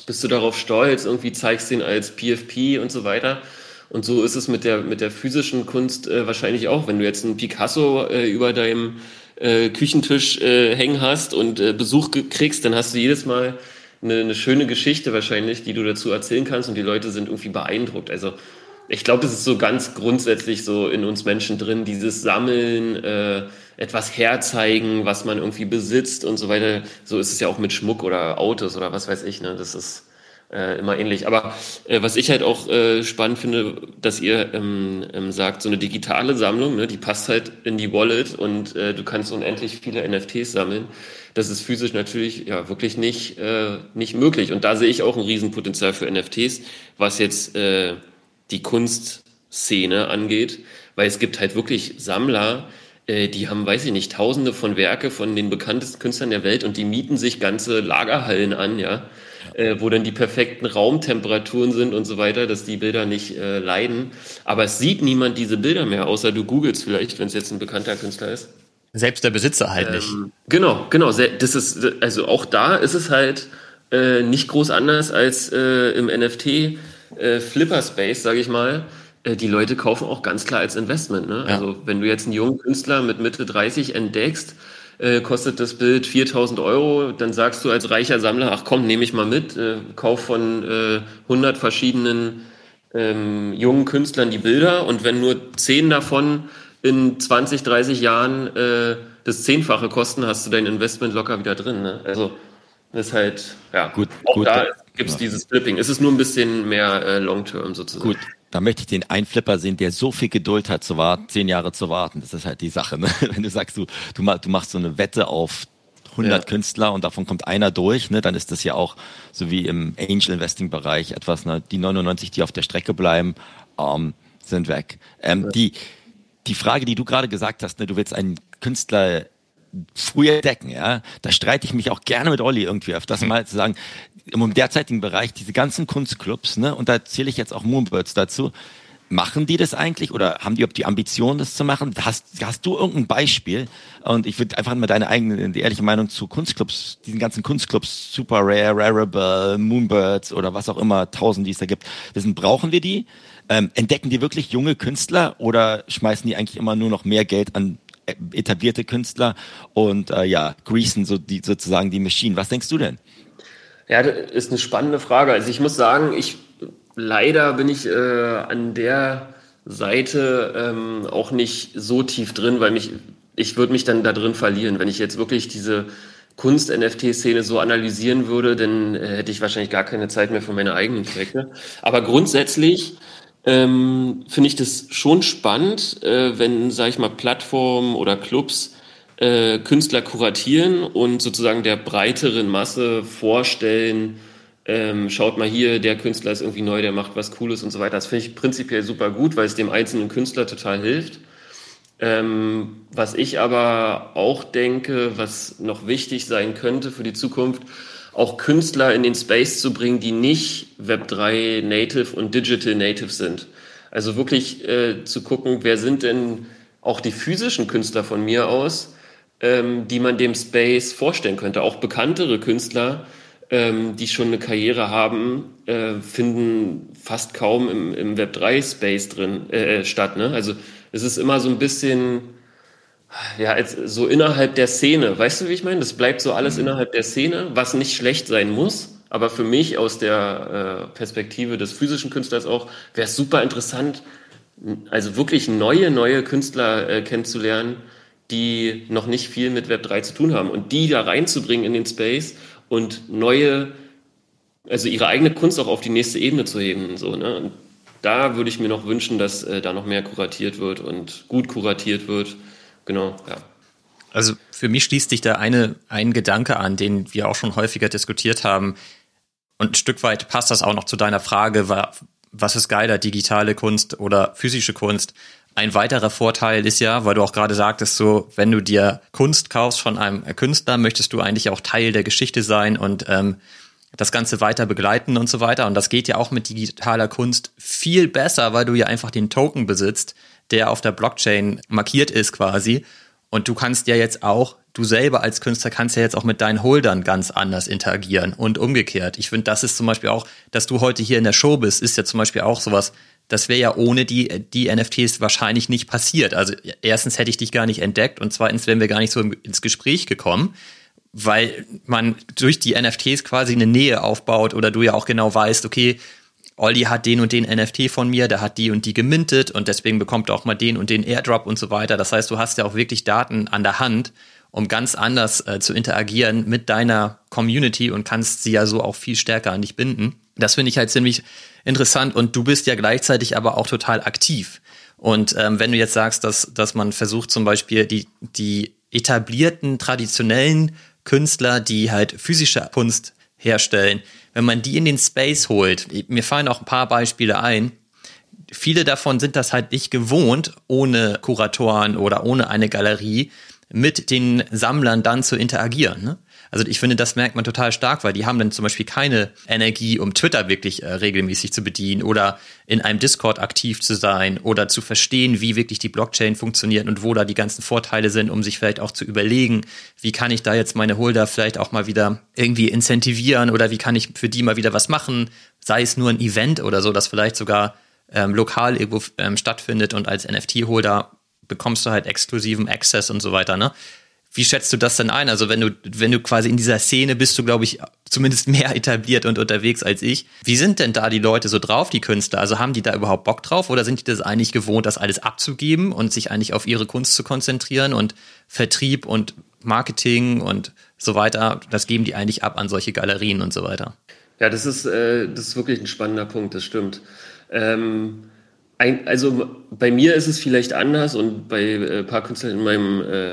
bist du darauf stolz, irgendwie zeigst den als PFP und so weiter. Und so ist es mit der, mit der physischen Kunst äh, wahrscheinlich auch. Wenn du jetzt einen Picasso äh, über deinem äh, Küchentisch äh, hängen hast und äh, Besuch kriegst, dann hast du jedes Mal eine, eine schöne Geschichte wahrscheinlich, die du dazu erzählen kannst und die Leute sind irgendwie beeindruckt. Also ich glaube, das ist so ganz grundsätzlich so in uns Menschen drin, dieses Sammeln, äh, etwas herzeigen, was man irgendwie besitzt und so weiter. So ist es ja auch mit Schmuck oder Autos oder was weiß ich. Ne? Das ist äh, immer ähnlich. Aber äh, was ich halt auch äh, spannend finde, dass ihr ähm, ähm, sagt, so eine digitale Sammlung, ne, die passt halt in die Wallet und äh, du kannst unendlich viele NFTs sammeln. Das ist physisch natürlich ja wirklich nicht, äh, nicht möglich. Und da sehe ich auch ein Riesenpotenzial für NFTs, was jetzt äh, die Kunstszene angeht, weil es gibt halt wirklich Sammler, äh, die haben, weiß ich nicht, tausende von Werke von den bekanntesten Künstlern der Welt und die mieten sich ganze Lagerhallen an, ja äh, wo dann die perfekten Raumtemperaturen sind und so weiter, dass die Bilder nicht äh, leiden. Aber es sieht niemand diese Bilder mehr, außer du googelst vielleicht, wenn es jetzt ein bekannter Künstler ist. Selbst der Besitzer halt ähm, nicht. Genau, genau. Das ist, also auch da ist es halt äh, nicht groß anders als äh, im NFT äh, Flipper Space, sage ich mal. Äh, die Leute kaufen auch ganz klar als Investment. Ne? Ja. Also wenn du jetzt einen jungen Künstler mit Mitte 30 entdeckst, äh, kostet das Bild 4000 Euro, dann sagst du als reicher Sammler, ach komm, nehme ich mal mit, äh, kauf von äh, 100 verschiedenen ähm, jungen Künstlern die Bilder und wenn nur 10 davon in 20, 30 Jahren äh, das Zehnfache kosten, hast du dein Investment locker wieder drin. Ne? Also das ist halt, ja, gut, auch gut, da gibt es ja. dieses Flipping. Es ist nur ein bisschen mehr äh, Long-Term sozusagen. Gut, da möchte ich den Einflipper sehen, der so viel Geduld hat zu warten, zehn Jahre zu warten. Das ist halt die Sache. Ne? Wenn du sagst, du, du, machst so eine Wette auf 100 ja. Künstler und davon kommt einer durch, ne, dann ist das ja auch so wie im Angel Investing Bereich etwas, ne, die 99, die auf der Strecke bleiben, ähm, sind weg. Ähm, ja. Die die Frage, die du gerade gesagt hast, ne, du willst einen Künstler früher decken, ja, da streite ich mich auch gerne mit Olli irgendwie öfters mal zu sagen, im derzeitigen Bereich, diese ganzen Kunstclubs, ne, und da zähle ich jetzt auch Moonbirds dazu, machen die das eigentlich oder haben die ob die Ambition, das zu machen? Hast, hast du irgendein Beispiel? Und ich würde einfach mal deine eigene, die ehrliche Meinung zu Kunstclubs, diesen ganzen Kunstclubs, Super Rare, Rarible, Moonbirds oder was auch immer, tausend, die es da gibt. Wissen, brauchen wir die? Ähm, entdecken die wirklich junge Künstler oder schmeißen die eigentlich immer nur noch mehr Geld an etablierte Künstler und äh, ja, greasen so die, sozusagen die Maschinen. Was denkst du denn? Ja, das ist eine spannende Frage. Also ich muss sagen, ich leider bin ich äh, an der Seite ähm, auch nicht so tief drin, weil mich ich würde mich dann da drin verlieren, wenn ich jetzt wirklich diese Kunst-NFT-Szene so analysieren würde, dann äh, hätte ich wahrscheinlich gar keine Zeit mehr für meine eigenen Projekte. Aber grundsätzlich ähm, finde ich das schon spannend, äh, wenn, sage ich mal, Plattformen oder Clubs äh, Künstler kuratieren und sozusagen der breiteren Masse vorstellen, ähm, schaut mal hier, der Künstler ist irgendwie neu, der macht was Cooles und so weiter. Das finde ich prinzipiell super gut, weil es dem einzelnen Künstler total hilft. Ähm, was ich aber auch denke, was noch wichtig sein könnte für die Zukunft, auch Künstler in den Space zu bringen, die nicht Web3 Native und Digital Native sind. Also wirklich äh, zu gucken, wer sind denn auch die physischen Künstler von mir aus, ähm, die man dem Space vorstellen könnte. Auch bekanntere Künstler, ähm, die schon eine Karriere haben, äh, finden fast kaum im, im Web3-Space drin äh, statt. Ne? Also es ist immer so ein bisschen ja, so innerhalb der Szene. Weißt du, wie ich meine? Das bleibt so alles mhm. innerhalb der Szene, was nicht schlecht sein muss. Aber für mich aus der äh, Perspektive des physischen Künstlers auch wäre es super interessant, also wirklich neue, neue Künstler äh, kennenzulernen, die noch nicht viel mit Web 3 zu tun haben und die da reinzubringen in den Space und neue, also ihre eigene Kunst auch auf die nächste Ebene zu heben. So, ne? Und da würde ich mir noch wünschen, dass äh, da noch mehr kuratiert wird und gut kuratiert wird genau, ja. Also für mich schließt sich da eine, ein Gedanke an, den wir auch schon häufiger diskutiert haben. Und ein Stück weit passt das auch noch zu deiner Frage, was ist geiler, digitale Kunst oder physische Kunst? Ein weiterer Vorteil ist ja, weil du auch gerade sagtest, so, wenn du dir Kunst kaufst von einem Künstler, möchtest du eigentlich auch Teil der Geschichte sein und ähm, das Ganze weiter begleiten und so weiter. Und das geht ja auch mit digitaler Kunst viel besser, weil du ja einfach den Token besitzt, der auf der Blockchain markiert ist quasi. Und du kannst ja jetzt auch, du selber als Künstler kannst ja jetzt auch mit deinen Holdern ganz anders interagieren und umgekehrt. Ich finde, das ist zum Beispiel auch, dass du heute hier in der Show bist, ist ja zum Beispiel auch sowas, das wäre ja ohne die, die NFTs wahrscheinlich nicht passiert. Also erstens hätte ich dich gar nicht entdeckt und zweitens wären wir gar nicht so ins Gespräch gekommen, weil man durch die NFTs quasi eine Nähe aufbaut oder du ja auch genau weißt, okay, Olli hat den und den NFT von mir, der hat die und die gemintet und deswegen bekommt er auch mal den und den Airdrop und so weiter. Das heißt, du hast ja auch wirklich Daten an der Hand, um ganz anders äh, zu interagieren mit deiner Community und kannst sie ja so auch viel stärker an dich binden. Das finde ich halt ziemlich interessant und du bist ja gleichzeitig aber auch total aktiv. Und ähm, wenn du jetzt sagst, dass, dass man versucht zum Beispiel die, die etablierten, traditionellen Künstler, die halt physische Kunst herstellen, wenn man die in den Space holt, mir fallen auch ein paar Beispiele ein, viele davon sind das halt nicht gewohnt, ohne Kuratoren oder ohne eine Galerie mit den Sammlern dann zu interagieren. Ne? Also ich finde, das merkt man total stark, weil die haben dann zum Beispiel keine Energie, um Twitter wirklich äh, regelmäßig zu bedienen oder in einem Discord aktiv zu sein oder zu verstehen, wie wirklich die Blockchain funktioniert und wo da die ganzen Vorteile sind, um sich vielleicht auch zu überlegen, wie kann ich da jetzt meine Holder vielleicht auch mal wieder irgendwie incentivieren oder wie kann ich für die mal wieder was machen, sei es nur ein Event oder so, das vielleicht sogar ähm, lokal irgendwo ähm, stattfindet und als NFT-Holder bekommst du halt exklusiven Access und so weiter, ne? Wie schätzt du das denn ein? Also wenn du, wenn du quasi in dieser Szene bist du, glaube ich, zumindest mehr etabliert und unterwegs als ich. Wie sind denn da die Leute so drauf, die Künstler? Also haben die da überhaupt Bock drauf oder sind die das eigentlich gewohnt, das alles abzugeben und sich eigentlich auf ihre Kunst zu konzentrieren und Vertrieb und Marketing und so weiter, das geben die eigentlich ab an solche Galerien und so weiter? Ja, das ist, äh, das ist wirklich ein spannender Punkt, das stimmt. Ähm, also bei mir ist es vielleicht anders und bei äh, ein paar Künstlern in meinem äh,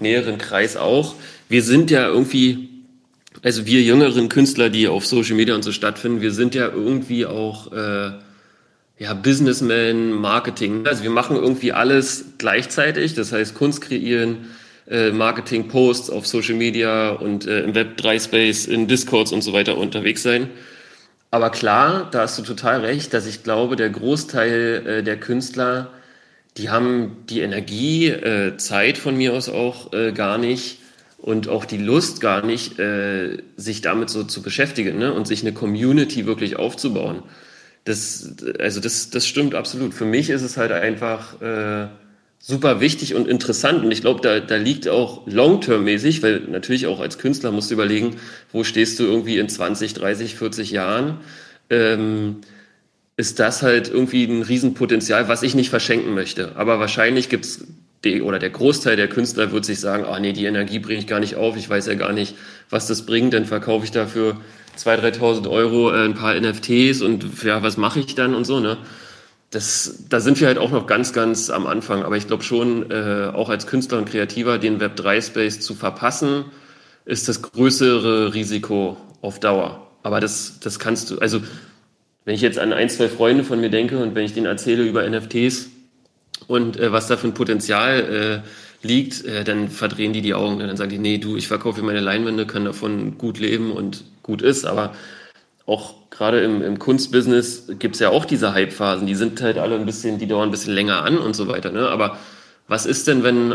näheren Kreis auch. Wir sind ja irgendwie, also wir jüngeren Künstler, die auf Social Media und so stattfinden, wir sind ja irgendwie auch äh, ja, Businessmen, Marketing. Also wir machen irgendwie alles gleichzeitig. Das heißt Kunst kreieren, äh, Marketing, Posts auf Social Media und äh, im Web 3 Space, in Discords und so weiter unterwegs sein. Aber klar, da hast du total recht, dass ich glaube, der Großteil äh, der Künstler die haben die Energie, äh, Zeit von mir aus auch äh, gar nicht und auch die Lust gar nicht, äh, sich damit so zu beschäftigen ne? und sich eine Community wirklich aufzubauen. Das, also das, das stimmt absolut. Für mich ist es halt einfach äh, super wichtig und interessant und ich glaube, da, da liegt auch long-term-mäßig, weil natürlich auch als Künstler musst du überlegen, wo stehst du irgendwie in 20, 30, 40 Jahren. Ähm, ist das halt irgendwie ein Riesenpotenzial, was ich nicht verschenken möchte. Aber wahrscheinlich gibt's die, oder der Großteil der Künstler wird sich sagen, ah nee, die Energie bringe ich gar nicht auf, ich weiß ja gar nicht, was das bringt, dann verkaufe ich dafür 2.000, 3.000 Euro äh, ein paar NFTs und ja, was mache ich dann und so, ne? Das, da sind wir halt auch noch ganz, ganz am Anfang. Aber ich glaube schon, äh, auch als Künstler und Kreativer den Web3-Space zu verpassen, ist das größere Risiko auf Dauer. Aber das, das kannst du, also wenn ich jetzt an ein, zwei Freunde von mir denke und wenn ich denen erzähle über NFTs und äh, was da für ein Potenzial äh, liegt, äh, dann verdrehen die die Augen. Dann sagen die, nee, du, ich verkaufe meine Leinwände, kann davon gut leben und gut ist. Aber auch gerade im, im Kunstbusiness gibt's ja auch diese Hype-Phasen. Die sind halt alle ein bisschen, die dauern ein bisschen länger an und so weiter. Ne? Aber was ist denn, wenn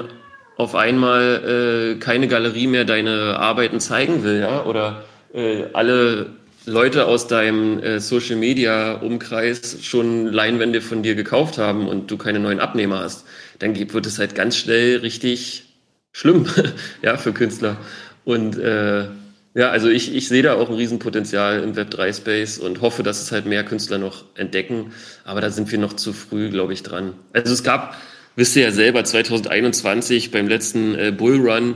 auf einmal äh, keine Galerie mehr deine Arbeiten zeigen will, ja? Oder äh, alle Leute aus deinem äh, Social Media Umkreis schon Leinwände von dir gekauft haben und du keine neuen Abnehmer hast, dann wird es halt ganz schnell richtig schlimm, ja, für Künstler. Und äh, ja, also ich, ich sehe da auch ein Riesenpotenzial im Web3-Space und hoffe, dass es halt mehr Künstler noch entdecken. Aber da sind wir noch zu früh, glaube ich, dran. Also es gab, wisst ihr ja selber, 2021 beim letzten äh, Bullrun,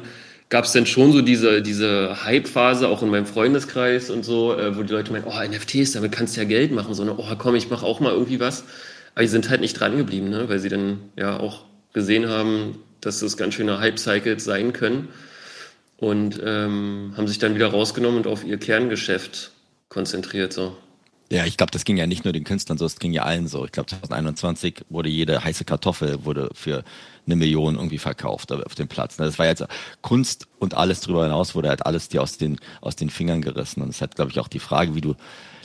gab es denn schon so diese, diese Hype-Phase, auch in meinem Freundeskreis und so, äh, wo die Leute meinen, oh, NFTs, damit kannst du ja Geld machen. So eine, oh komm, ich mache auch mal irgendwie was. Aber die sind halt nicht dran geblieben, ne? weil sie dann ja auch gesehen haben, dass das ganz schöne Hype-Cycles sein können. Und ähm, haben sich dann wieder rausgenommen und auf ihr Kerngeschäft konzentriert. So. Ja, ich glaube, das ging ja nicht nur den Künstlern so, es ging ja allen so. Ich glaube, 2021 wurde jede heiße Kartoffel wurde für eine Million irgendwie verkauft auf dem Platz. Das war jetzt Kunst und alles drüber hinaus wurde halt alles dir aus den, aus den Fingern gerissen. Und es hat, glaube ich, auch die Frage, wie du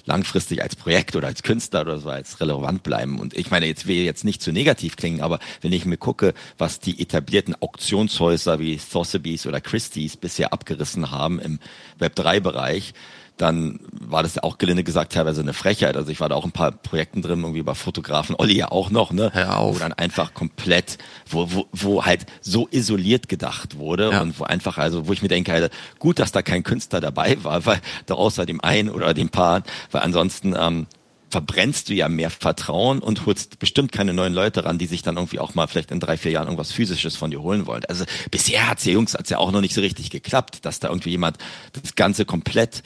langfristig als Projekt oder als Künstler oder so als relevant bleiben. Und ich meine, jetzt will jetzt nicht zu negativ klingen, aber wenn ich mir gucke, was die etablierten Auktionshäuser wie Sotheby's oder Christie's bisher abgerissen haben im Web3-Bereich, dann war das ja auch gelinde gesagt teilweise eine Frechheit. Also ich war da auch ein paar Projekten drin, irgendwie bei Fotografen, Olli ja auch noch, ne? Hör auf. Wo dann einfach komplett, wo, wo, wo halt so isoliert gedacht wurde ja. und wo einfach, also wo ich mir denke, halt, gut, dass da kein Künstler dabei war, weil da außer dem einen oder dem paar, weil ansonsten ähm, verbrennst du ja mehr Vertrauen und holst bestimmt keine neuen Leute ran, die sich dann irgendwie auch mal vielleicht in drei, vier Jahren irgendwas Physisches von dir holen wollen. Also bisher hat's ja Jungs, hat's ja auch noch nicht so richtig geklappt, dass da irgendwie jemand das Ganze komplett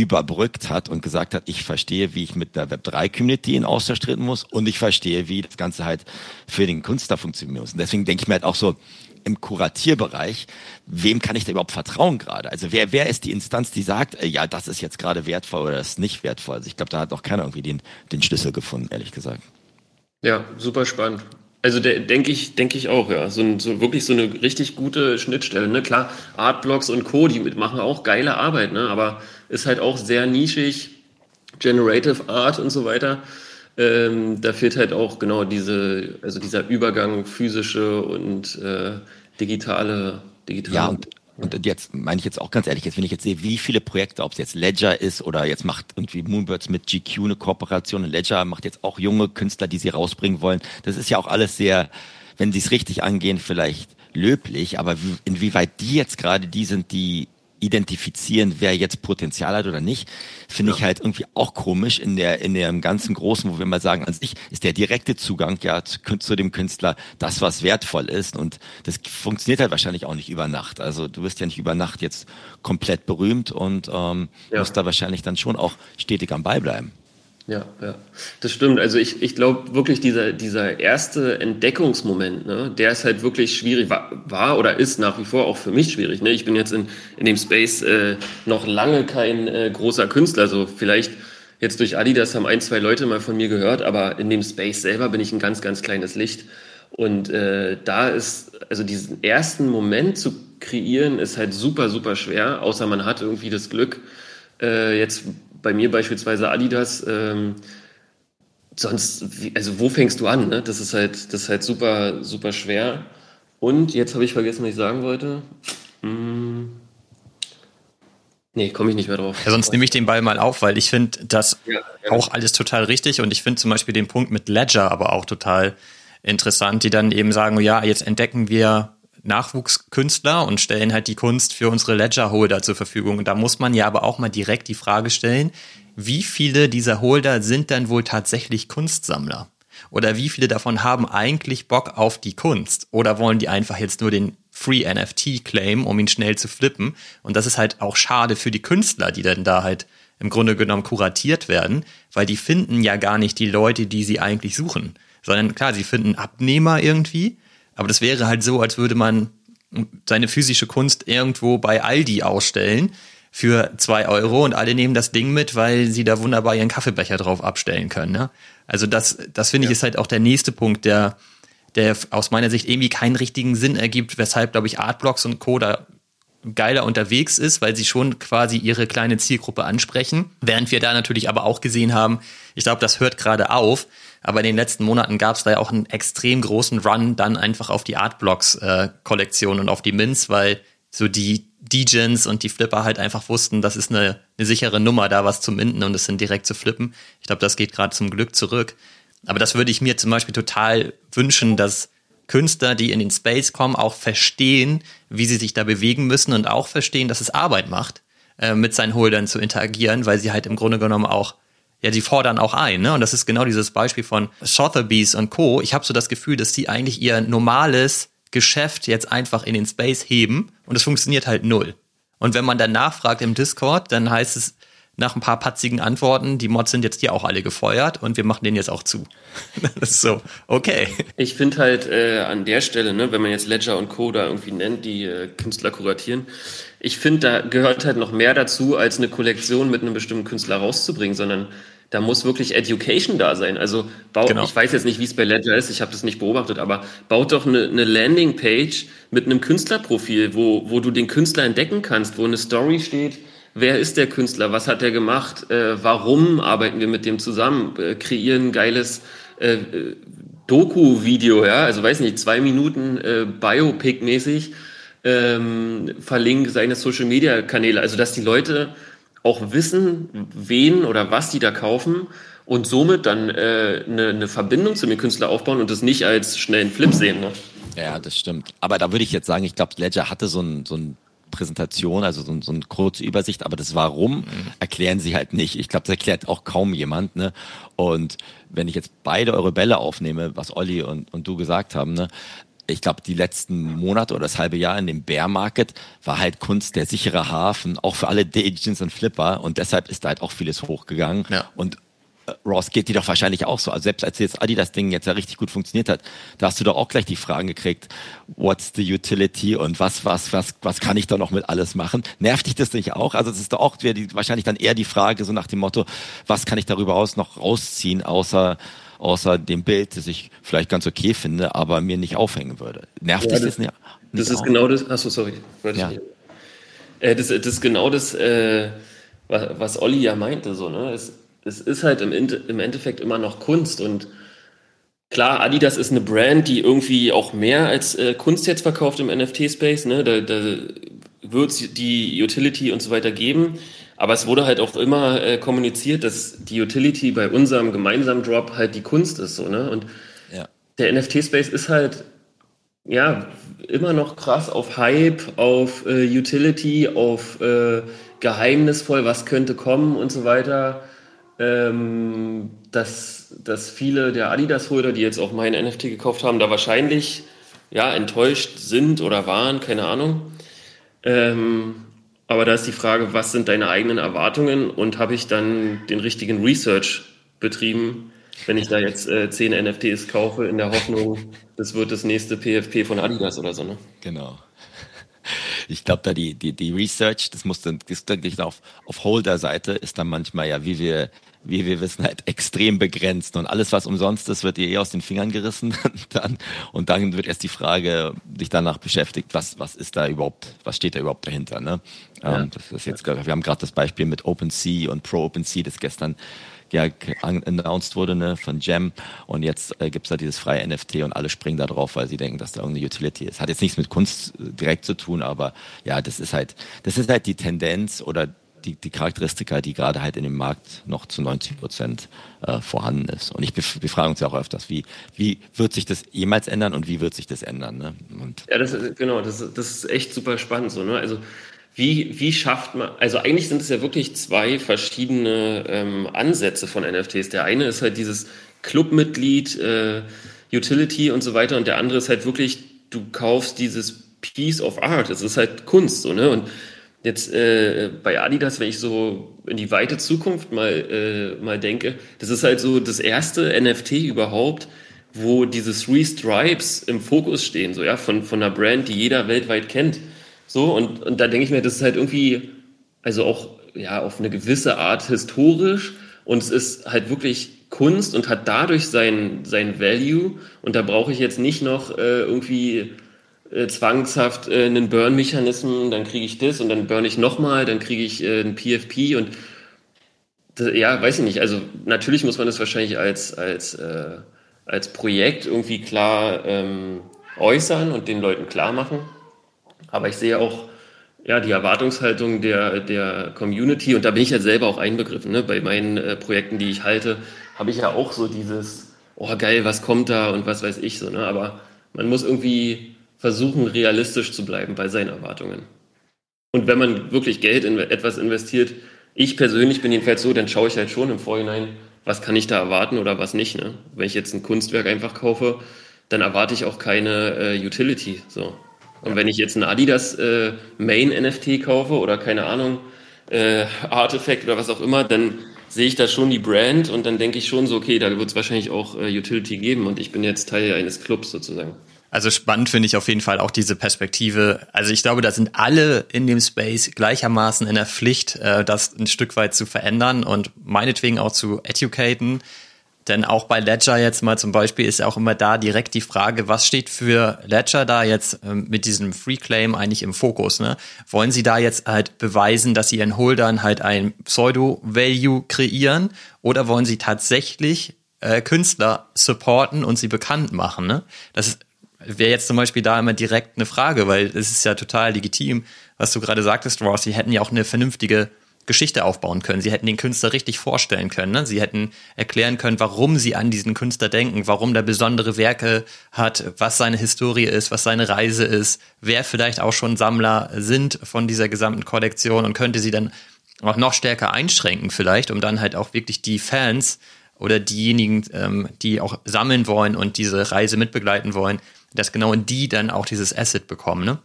überbrückt hat und gesagt hat, ich verstehe, wie ich mit der Web3-Community in Austausch treten muss und ich verstehe, wie das Ganze halt für den Künstler funktionieren muss. Und deswegen denke ich mir halt auch so, im Kuratierbereich, wem kann ich da überhaupt vertrauen gerade? Also wer, wer ist die Instanz, die sagt, äh, ja, das ist jetzt gerade wertvoll oder das ist nicht wertvoll? Also ich glaube, da hat auch keiner irgendwie den, den Schlüssel gefunden, ehrlich gesagt. Ja, super spannend. Also denke ich, denke ich auch, ja. So, so, wirklich so eine richtig gute Schnittstelle. Ne? Klar, Artblocks und Co., die machen auch geile Arbeit, ne? aber ist halt auch sehr nischig, Generative Art und so weiter. Ähm, da fehlt halt auch genau diese, also dieser Übergang physische und äh, digitale, digitale. Ja, und, und jetzt meine ich jetzt auch ganz ehrlich, jetzt wenn ich jetzt sehe, wie viele Projekte, ob es jetzt Ledger ist oder jetzt macht irgendwie Moonbirds mit GQ eine Kooperation Ledger macht jetzt auch junge Künstler, die sie rausbringen wollen. Das ist ja auch alles sehr, wenn sie es richtig angehen, vielleicht löblich, aber wie, inwieweit die jetzt gerade die sind, die identifizieren, wer jetzt Potenzial hat oder nicht, finde ja. ich halt irgendwie auch komisch in der in dem ganzen Großen, wo wir mal sagen, an sich ist der direkte Zugang ja zu, zu dem Künstler das, was wertvoll ist und das funktioniert halt wahrscheinlich auch nicht über Nacht. Also du wirst ja nicht über Nacht jetzt komplett berühmt und ähm, ja. musst da wahrscheinlich dann schon auch stetig am Ball bleiben. Ja, ja, das stimmt. Also ich, ich glaube wirklich dieser, dieser erste Entdeckungsmoment, ne, der ist halt wirklich schwierig, war, war oder ist nach wie vor auch für mich schwierig. Ne? Ich bin jetzt in, in dem Space äh, noch lange kein äh, großer Künstler, so vielleicht jetzt durch Adidas haben ein, zwei Leute mal von mir gehört, aber in dem Space selber bin ich ein ganz, ganz kleines Licht. Und äh, da ist, also diesen ersten Moment zu kreieren, ist halt super, super schwer, außer man hat irgendwie das Glück, äh, jetzt bei mir beispielsweise Adidas. Ähm, sonst, also wo fängst du an? Ne? Das ist halt, das ist halt super, super schwer. Und jetzt habe ich vergessen, was ich sagen wollte. Hm. Nee, komme ich nicht mehr drauf. Ja, sonst nehme ich den Ball mal auf, weil ich finde das ja, ja. auch alles total richtig und ich finde zum Beispiel den Punkt mit Ledger aber auch total interessant, die dann eben sagen, ja, jetzt entdecken wir Nachwuchskünstler und stellen halt die Kunst für unsere Ledger-Holder zur Verfügung. Und da muss man ja aber auch mal direkt die Frage stellen, wie viele dieser Holder sind dann wohl tatsächlich Kunstsammler? Oder wie viele davon haben eigentlich Bock auf die Kunst? Oder wollen die einfach jetzt nur den Free NFT claim, um ihn schnell zu flippen? Und das ist halt auch schade für die Künstler, die dann da halt im Grunde genommen kuratiert werden, weil die finden ja gar nicht die Leute, die sie eigentlich suchen, sondern klar, sie finden Abnehmer irgendwie, aber das wäre halt so, als würde man seine physische Kunst irgendwo bei Aldi ausstellen für zwei Euro und alle nehmen das Ding mit, weil sie da wunderbar ihren Kaffeebecher drauf abstellen können. Ne? Also das, das finde ich ist halt auch der nächste Punkt, der, der aus meiner Sicht irgendwie keinen richtigen Sinn ergibt, weshalb, glaube ich, Artblocks und Co. da geiler unterwegs ist, weil sie schon quasi ihre kleine Zielgruppe ansprechen. Während wir da natürlich aber auch gesehen haben, ich glaube, das hört gerade auf, aber in den letzten Monaten gab es da ja auch einen extrem großen Run dann einfach auf die Artblocks-Kollektion äh, und auf die Mints, weil so die Degens und die Flipper halt einfach wussten, das ist eine, eine sichere Nummer, da was zu minden und es sind direkt zu flippen. Ich glaube, das geht gerade zum Glück zurück. Aber das würde ich mir zum Beispiel total wünschen, dass Künstler, die in den Space kommen, auch verstehen, wie sie sich da bewegen müssen und auch verstehen, dass es Arbeit macht, äh, mit seinen Holdern zu interagieren, weil sie halt im Grunde genommen auch ja, die fordern auch ein, ne? Und das ist genau dieses Beispiel von Sotheby's und Co. Ich habe so das Gefühl, dass die eigentlich ihr normales Geschäft jetzt einfach in den Space heben und es funktioniert halt null. Und wenn man dann nachfragt im Discord, dann heißt es nach ein paar patzigen Antworten, die Mods sind jetzt hier auch alle gefeuert und wir machen den jetzt auch zu. das ist so, okay. Ich finde halt äh, an der Stelle, ne, wenn man jetzt Ledger und Co. da irgendwie nennt, die äh, Künstler kuratieren, ich finde, da gehört halt noch mehr dazu, als eine Kollektion mit einem bestimmten Künstler rauszubringen, sondern da muss wirklich Education da sein. Also baut, genau. ich weiß jetzt nicht, wie es bei Ledger ist, ich habe das nicht beobachtet, aber baut doch eine, eine Landingpage mit einem Künstlerprofil, wo, wo du den Künstler entdecken kannst, wo eine Story steht, wer ist der Künstler, was hat er gemacht, äh, warum arbeiten wir mit dem zusammen, äh, kreieren geiles äh, Doku-Video, ja, also weiß nicht, zwei Minuten äh, Biopic-mäßig ähm, verlinke seine Social-Media-Kanäle, also dass die Leute auch wissen, wen oder was die da kaufen und somit dann äh, eine, eine Verbindung zu dem Künstler aufbauen und das nicht als schnellen Flip sehen. Ne? Ja, das stimmt. Aber da würde ich jetzt sagen, ich glaube, Ledger hatte so ein, so ein Präsentation, also so, so eine kurze Übersicht, aber das Warum mhm. erklären sie halt nicht. Ich glaube, das erklärt auch kaum jemand. Ne? Und wenn ich jetzt beide eure Bälle aufnehme, was Olli und, und du gesagt haben, ne, ich glaube, die letzten Monate oder das halbe Jahr in dem Bear Market war halt Kunst der sichere Hafen, auch für alle Day-Agents und Flipper. Und deshalb ist da halt auch vieles hochgegangen. Ja. Und Ross geht dir doch wahrscheinlich auch so. Also selbst als jetzt Adi das Ding jetzt ja richtig gut funktioniert hat, da hast du doch auch gleich die Fragen gekriegt, what's the utility und was, was, was, was kann ich da noch mit alles machen? Nervt dich das nicht auch? Also es ist doch auch die, wahrscheinlich dann eher die Frage so nach dem Motto, was kann ich darüber aus noch rausziehen, außer, außer dem Bild, das ich vielleicht ganz okay finde, aber mir nicht aufhängen würde. Nervt ja, dich das, das nicht? Das ist auch? genau das, achso, sorry. Ja. Äh, das, das ist genau das, äh, was Olli ja meinte, so, ne? Es, es ist halt im, im Endeffekt immer noch Kunst und klar, Adidas ist eine Brand, die irgendwie auch mehr als äh, Kunst jetzt verkauft im NFT-Space, ne? Da, da wird es die Utility und so weiter geben. Aber es wurde halt auch immer äh, kommuniziert, dass die Utility bei unserem gemeinsamen Drop halt die Kunst ist, so, ne? Und ja. der NFT-Space ist halt, ja, immer noch krass auf Hype, auf äh, Utility, auf äh, geheimnisvoll, was könnte kommen und so weiter ähm, dass, dass viele der Adidas-Holder, die jetzt auch mein NFT gekauft haben, da wahrscheinlich ja, enttäuscht sind oder waren, keine Ahnung. Ähm, aber da ist die Frage, was sind deine eigenen Erwartungen und habe ich dann den richtigen Research betrieben, wenn ich da jetzt äh, 10 NFTs kaufe, in der Hoffnung, das wird das nächste PFP von Adidas oder so, ne? Genau ich glaube, da die, die, die Research, das muss dann, das ist auf, auf Holder-Seite ist dann manchmal ja, wie wir, wie wir wissen, halt extrem begrenzt. Und alles, was umsonst ist, wird dir eh aus den Fingern gerissen. dann, und dann wird erst die Frage dich danach beschäftigt, was, was ist da überhaupt, was steht da überhaupt dahinter. Ne? Ja. Ähm, das ist jetzt, wir haben gerade das Beispiel mit OpenSea und Pro OpenSea, das gestern ja announced wurde ne, von Gem und jetzt äh, gibt's da dieses freie NFT und alle springen da drauf, weil sie denken, dass da irgendeine Utility ist. Hat jetzt nichts mit Kunst direkt zu tun, aber ja, das ist halt, das ist halt die Tendenz oder die, die Charakteristika, die gerade halt in dem Markt noch zu 90 Prozent äh, vorhanden ist. Und ich, wir fragen uns ja auch öfters, wie, wie wird sich das jemals ändern und wie wird sich das ändern? Ne? Und ja, das ist, genau, das, das ist echt super spannend so. Ne? Also wie, wie schafft man, also eigentlich sind es ja wirklich zwei verschiedene ähm, Ansätze von NFTs. Der eine ist halt dieses Clubmitglied, äh, Utility und so weiter und der andere ist halt wirklich, du kaufst dieses Piece of Art. Es ist halt Kunst, so, ne? Und jetzt äh, bei Adidas, wenn ich so in die weite Zukunft mal, äh, mal denke, das ist halt so das erste NFT überhaupt, wo diese Three Stripes im Fokus stehen, so ja, von, von einer Brand, die jeder weltweit kennt. So, und, und da denke ich mir, das ist halt irgendwie, also auch ja, auf eine gewisse Art historisch und es ist halt wirklich Kunst und hat dadurch sein, sein Value. Und da brauche ich jetzt nicht noch äh, irgendwie äh, zwangshaft äh, einen Burn-Mechanismus, dann kriege ich das und dann burn ich nochmal, dann kriege ich äh, ein PFP und das, ja, weiß ich nicht. Also natürlich muss man das wahrscheinlich als, als, äh, als Projekt irgendwie klar ähm, äußern und den Leuten klar machen. Aber ich sehe auch ja, die Erwartungshaltung der, der Community und da bin ich ja selber auch einbegriffen. Ne? Bei meinen äh, Projekten, die ich halte, habe ich ja auch so dieses, oh geil, was kommt da und was weiß ich so. Ne? Aber man muss irgendwie versuchen, realistisch zu bleiben bei seinen Erwartungen. Und wenn man wirklich Geld in etwas investiert, ich persönlich bin jedenfalls so, dann schaue ich halt schon im Vorhinein, was kann ich da erwarten oder was nicht. Ne? Wenn ich jetzt ein Kunstwerk einfach kaufe, dann erwarte ich auch keine äh, Utility. So. Und wenn ich jetzt ein Adidas äh, Main NFT kaufe oder keine Ahnung, äh, Artifact oder was auch immer, dann sehe ich da schon die Brand und dann denke ich schon so, okay, da wird es wahrscheinlich auch äh, Utility geben und ich bin jetzt Teil eines Clubs sozusagen. Also spannend finde ich auf jeden Fall auch diese Perspektive. Also ich glaube, da sind alle in dem Space gleichermaßen in der Pflicht, äh, das ein Stück weit zu verändern und meinetwegen auch zu educaten. Denn auch bei Ledger jetzt mal zum Beispiel ist auch immer da direkt die Frage, was steht für Ledger da jetzt ähm, mit diesem Free Claim eigentlich im Fokus? Ne? Wollen Sie da jetzt halt beweisen, dass Sie Ihren Holdern halt ein Pseudo-Value kreieren oder wollen Sie tatsächlich äh, Künstler supporten und sie bekannt machen? Ne? Das wäre jetzt zum Beispiel da immer direkt eine Frage, weil es ist ja total legitim, was du gerade sagtest, Ross. Sie hätten ja auch eine vernünftige Geschichte aufbauen können. Sie hätten den Künstler richtig vorstellen können. Ne? Sie hätten erklären können, warum sie an diesen Künstler denken, warum der besondere Werke hat, was seine Historie ist, was seine Reise ist, wer vielleicht auch schon Sammler sind von dieser gesamten Kollektion und könnte sie dann auch noch stärker einschränken vielleicht, um dann halt auch wirklich die Fans oder diejenigen, ähm, die auch sammeln wollen und diese Reise mitbegleiten wollen, dass genau in die dann auch dieses Asset bekommen. Ne?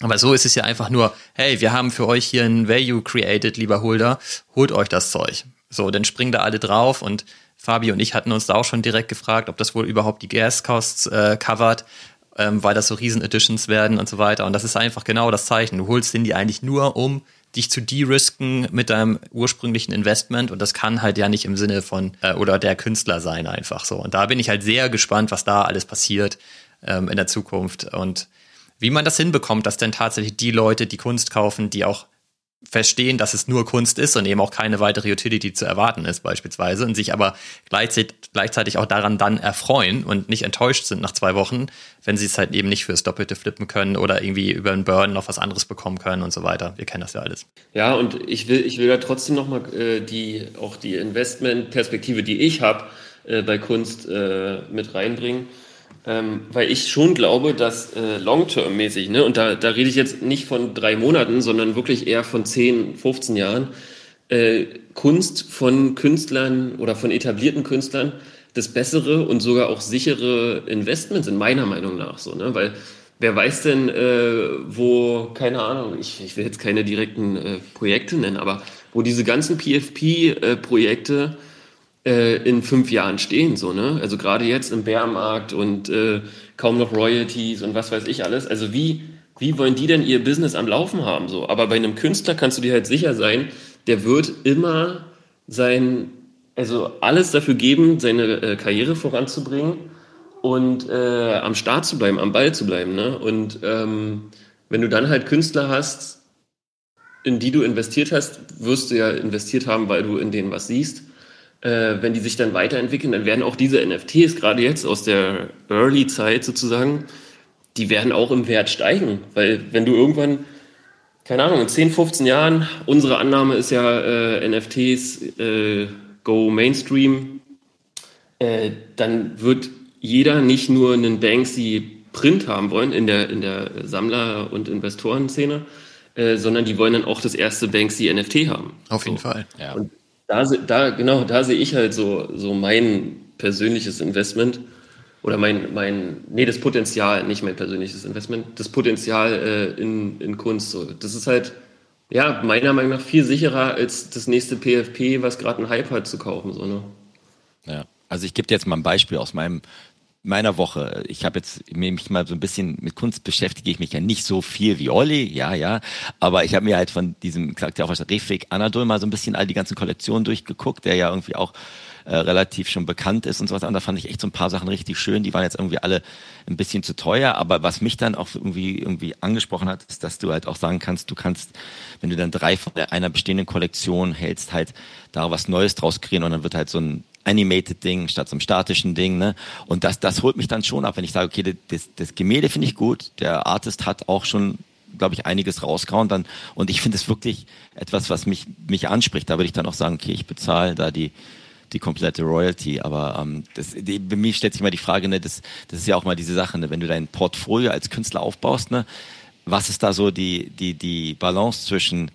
Aber so ist es ja einfach nur, hey, wir haben für euch hier ein Value created, lieber Holder, holt euch das Zeug. So, dann springen da alle drauf und Fabi und ich hatten uns da auch schon direkt gefragt, ob das wohl überhaupt die Gas Costs äh, covert, ähm, weil das so Riesen-Editions werden und so weiter. Und das ist einfach genau das Zeichen. Du holst den die eigentlich nur, um dich zu de-risken mit deinem ursprünglichen Investment und das kann halt ja nicht im Sinne von äh, oder der Künstler sein einfach so. Und da bin ich halt sehr gespannt, was da alles passiert ähm, in der Zukunft und wie man das hinbekommt, dass denn tatsächlich die Leute, die Kunst kaufen, die auch verstehen, dass es nur Kunst ist und eben auch keine weitere Utility zu erwarten ist beispielsweise und sich aber gleichzeitig, gleichzeitig auch daran dann erfreuen und nicht enttäuscht sind nach zwei Wochen, wenn sie es halt eben nicht fürs Doppelte flippen können oder irgendwie über einen Burn noch was anderes bekommen können und so weiter. Wir kennen das ja alles. Ja, und ich will, ich will da trotzdem nochmal äh, die, auch die Investmentperspektive, die ich habe, äh, bei Kunst äh, mit reinbringen ähm, weil ich schon glaube, dass äh, long-term-mäßig, ne, und da, da rede ich jetzt nicht von drei Monaten, sondern wirklich eher von 10, 15 Jahren, äh, Kunst von Künstlern oder von etablierten Künstlern das bessere und sogar auch sichere Investment sind, meiner Meinung nach so, ne? Weil wer weiß denn, äh, wo, keine Ahnung, ich, ich will jetzt keine direkten äh, Projekte nennen, aber wo diese ganzen PFP-Projekte äh, in fünf Jahren stehen, so, ne? Also gerade jetzt im Bärmarkt und äh, kaum noch Royalties und was weiß ich alles. Also wie, wie wollen die denn ihr Business am Laufen haben, so? Aber bei einem Künstler kannst du dir halt sicher sein, der wird immer sein, also alles dafür geben, seine äh, Karriere voranzubringen und äh, am Start zu bleiben, am Ball zu bleiben, ne? Und ähm, wenn du dann halt Künstler hast, in die du investiert hast, wirst du ja investiert haben, weil du in denen was siehst äh, wenn die sich dann weiterentwickeln, dann werden auch diese NFTs, gerade jetzt aus der Early-Zeit sozusagen, die werden auch im Wert steigen. Weil wenn du irgendwann, keine Ahnung, in 10, 15 Jahren, unsere Annahme ist ja, äh, NFTs äh, go Mainstream, äh, dann wird jeder nicht nur einen Banksy Print haben wollen in der, in der Sammler- und Investorenszene, äh, sondern die wollen dann auch das erste Banksy NFT haben. Auf jeden so. Fall. Ja. Und da, da, genau, da sehe ich halt so, so mein persönliches Investment oder mein, mein, nee, das Potenzial, nicht mein persönliches Investment, das Potenzial äh, in, in Kunst. So. Das ist halt, ja, meiner Meinung nach viel sicherer als das nächste PFP, was gerade einen Hype hat, zu kaufen. So, ne? Ja, also ich gebe dir jetzt mal ein Beispiel aus meinem meiner Woche. Ich habe jetzt mich mal so ein bisschen mit Kunst beschäftige ich mich ja nicht so viel wie Olli, ja, ja, aber ich habe mir halt von diesem, sagt ja auch was, Refik Anadol mal so ein bisschen all die ganzen Kollektionen durchgeguckt, der ja irgendwie auch äh, relativ schon bekannt ist und so was. Und da fand ich echt so ein paar Sachen richtig schön. Die waren jetzt irgendwie alle ein bisschen zu teuer, aber was mich dann auch irgendwie irgendwie angesprochen hat, ist, dass du halt auch sagen kannst, du kannst, wenn du dann drei von einer bestehenden Kollektion hältst, halt da was Neues draus kreieren und dann wird halt so ein Animated Ding statt einem statischen Ding. Ne? Und das, das holt mich dann schon ab, wenn ich sage, okay, das, das Gemälde finde ich gut, der Artist hat auch schon glaube ich, einiges rausgehauen dann. Und ich finde es wirklich etwas, was mich, mich anspricht. Da würde ich dann auch sagen, okay, ich bezahle da die, die komplette Royalty. Aber ähm, das, die, bei mir stellt sich mal die Frage, ne, das, das ist ja auch mal diese Sache, ne, wenn du dein Portfolio als Künstler aufbaust, ne, was ist da so die, die, die Balance zwischen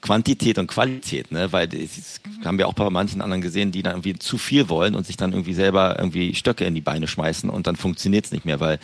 Quantität und Qualität, ne? Weil das haben wir auch bei manchen anderen gesehen, die dann irgendwie zu viel wollen und sich dann irgendwie selber irgendwie Stöcke in die Beine schmeißen und dann funktioniert es nicht mehr, weil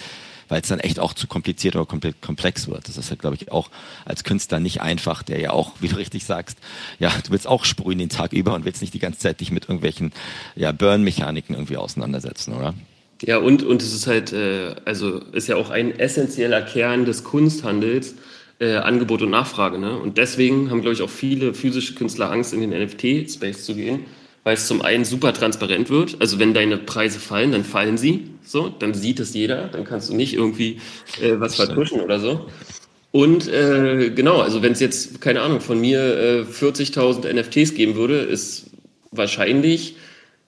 weil es dann echt auch zu kompliziert oder komplex wird. Das ist halt, glaube ich, auch als Künstler nicht einfach, der ja auch, wie du richtig sagst, ja, du willst auch sprühen den Tag über und willst nicht die ganze Zeit dich mit irgendwelchen ja, Burn-Mechaniken irgendwie auseinandersetzen, oder? Ja, und, und es ist halt, äh, also ist ja auch ein essentieller Kern des Kunsthandels, äh, Angebot und Nachfrage. Ne? Und deswegen haben, glaube ich, auch viele physische Künstler Angst, in den NFT-Space zu gehen, weil es zum einen super transparent wird. Also wenn deine Preise fallen, dann fallen sie. So, dann sieht es jeder. Dann kannst du nicht irgendwie äh, was vertuschen oder so. Und äh, genau, also wenn es jetzt, keine Ahnung, von mir äh, 40.000 NFTs geben würde, ist wahrscheinlich,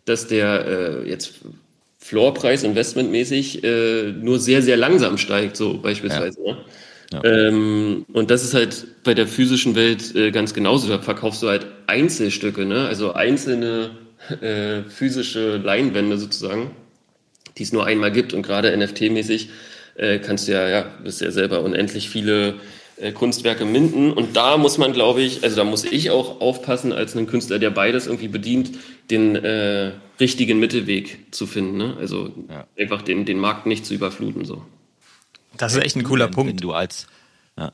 dass der äh, jetzt Floorpreis investmentmäßig äh, nur sehr, sehr langsam steigt, so beispielsweise. Ja. Ne? Ja. Ähm, und das ist halt bei der physischen Welt äh, ganz genauso. Da verkaufst du halt Einzelstücke, ne? also einzelne äh, physische Leinwände sozusagen, die es nur einmal gibt. Und gerade NFT-mäßig äh, kannst du ja, ja, bist ja selber unendlich viele äh, Kunstwerke minden. Und da muss man, glaube ich, also da muss ich auch aufpassen als ein Künstler, der beides irgendwie bedient, den äh, richtigen Mittelweg zu finden. Ne? Also ja. einfach den, den Markt nicht zu überfluten. So. Das ist echt ein cooler wenn, Punkt. Wenn du als ja.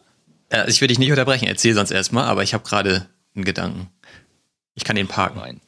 ich will dich nicht unterbrechen, erzähl sonst erstmal, aber ich habe gerade einen Gedanken. Ich kann den parken. Hau rein.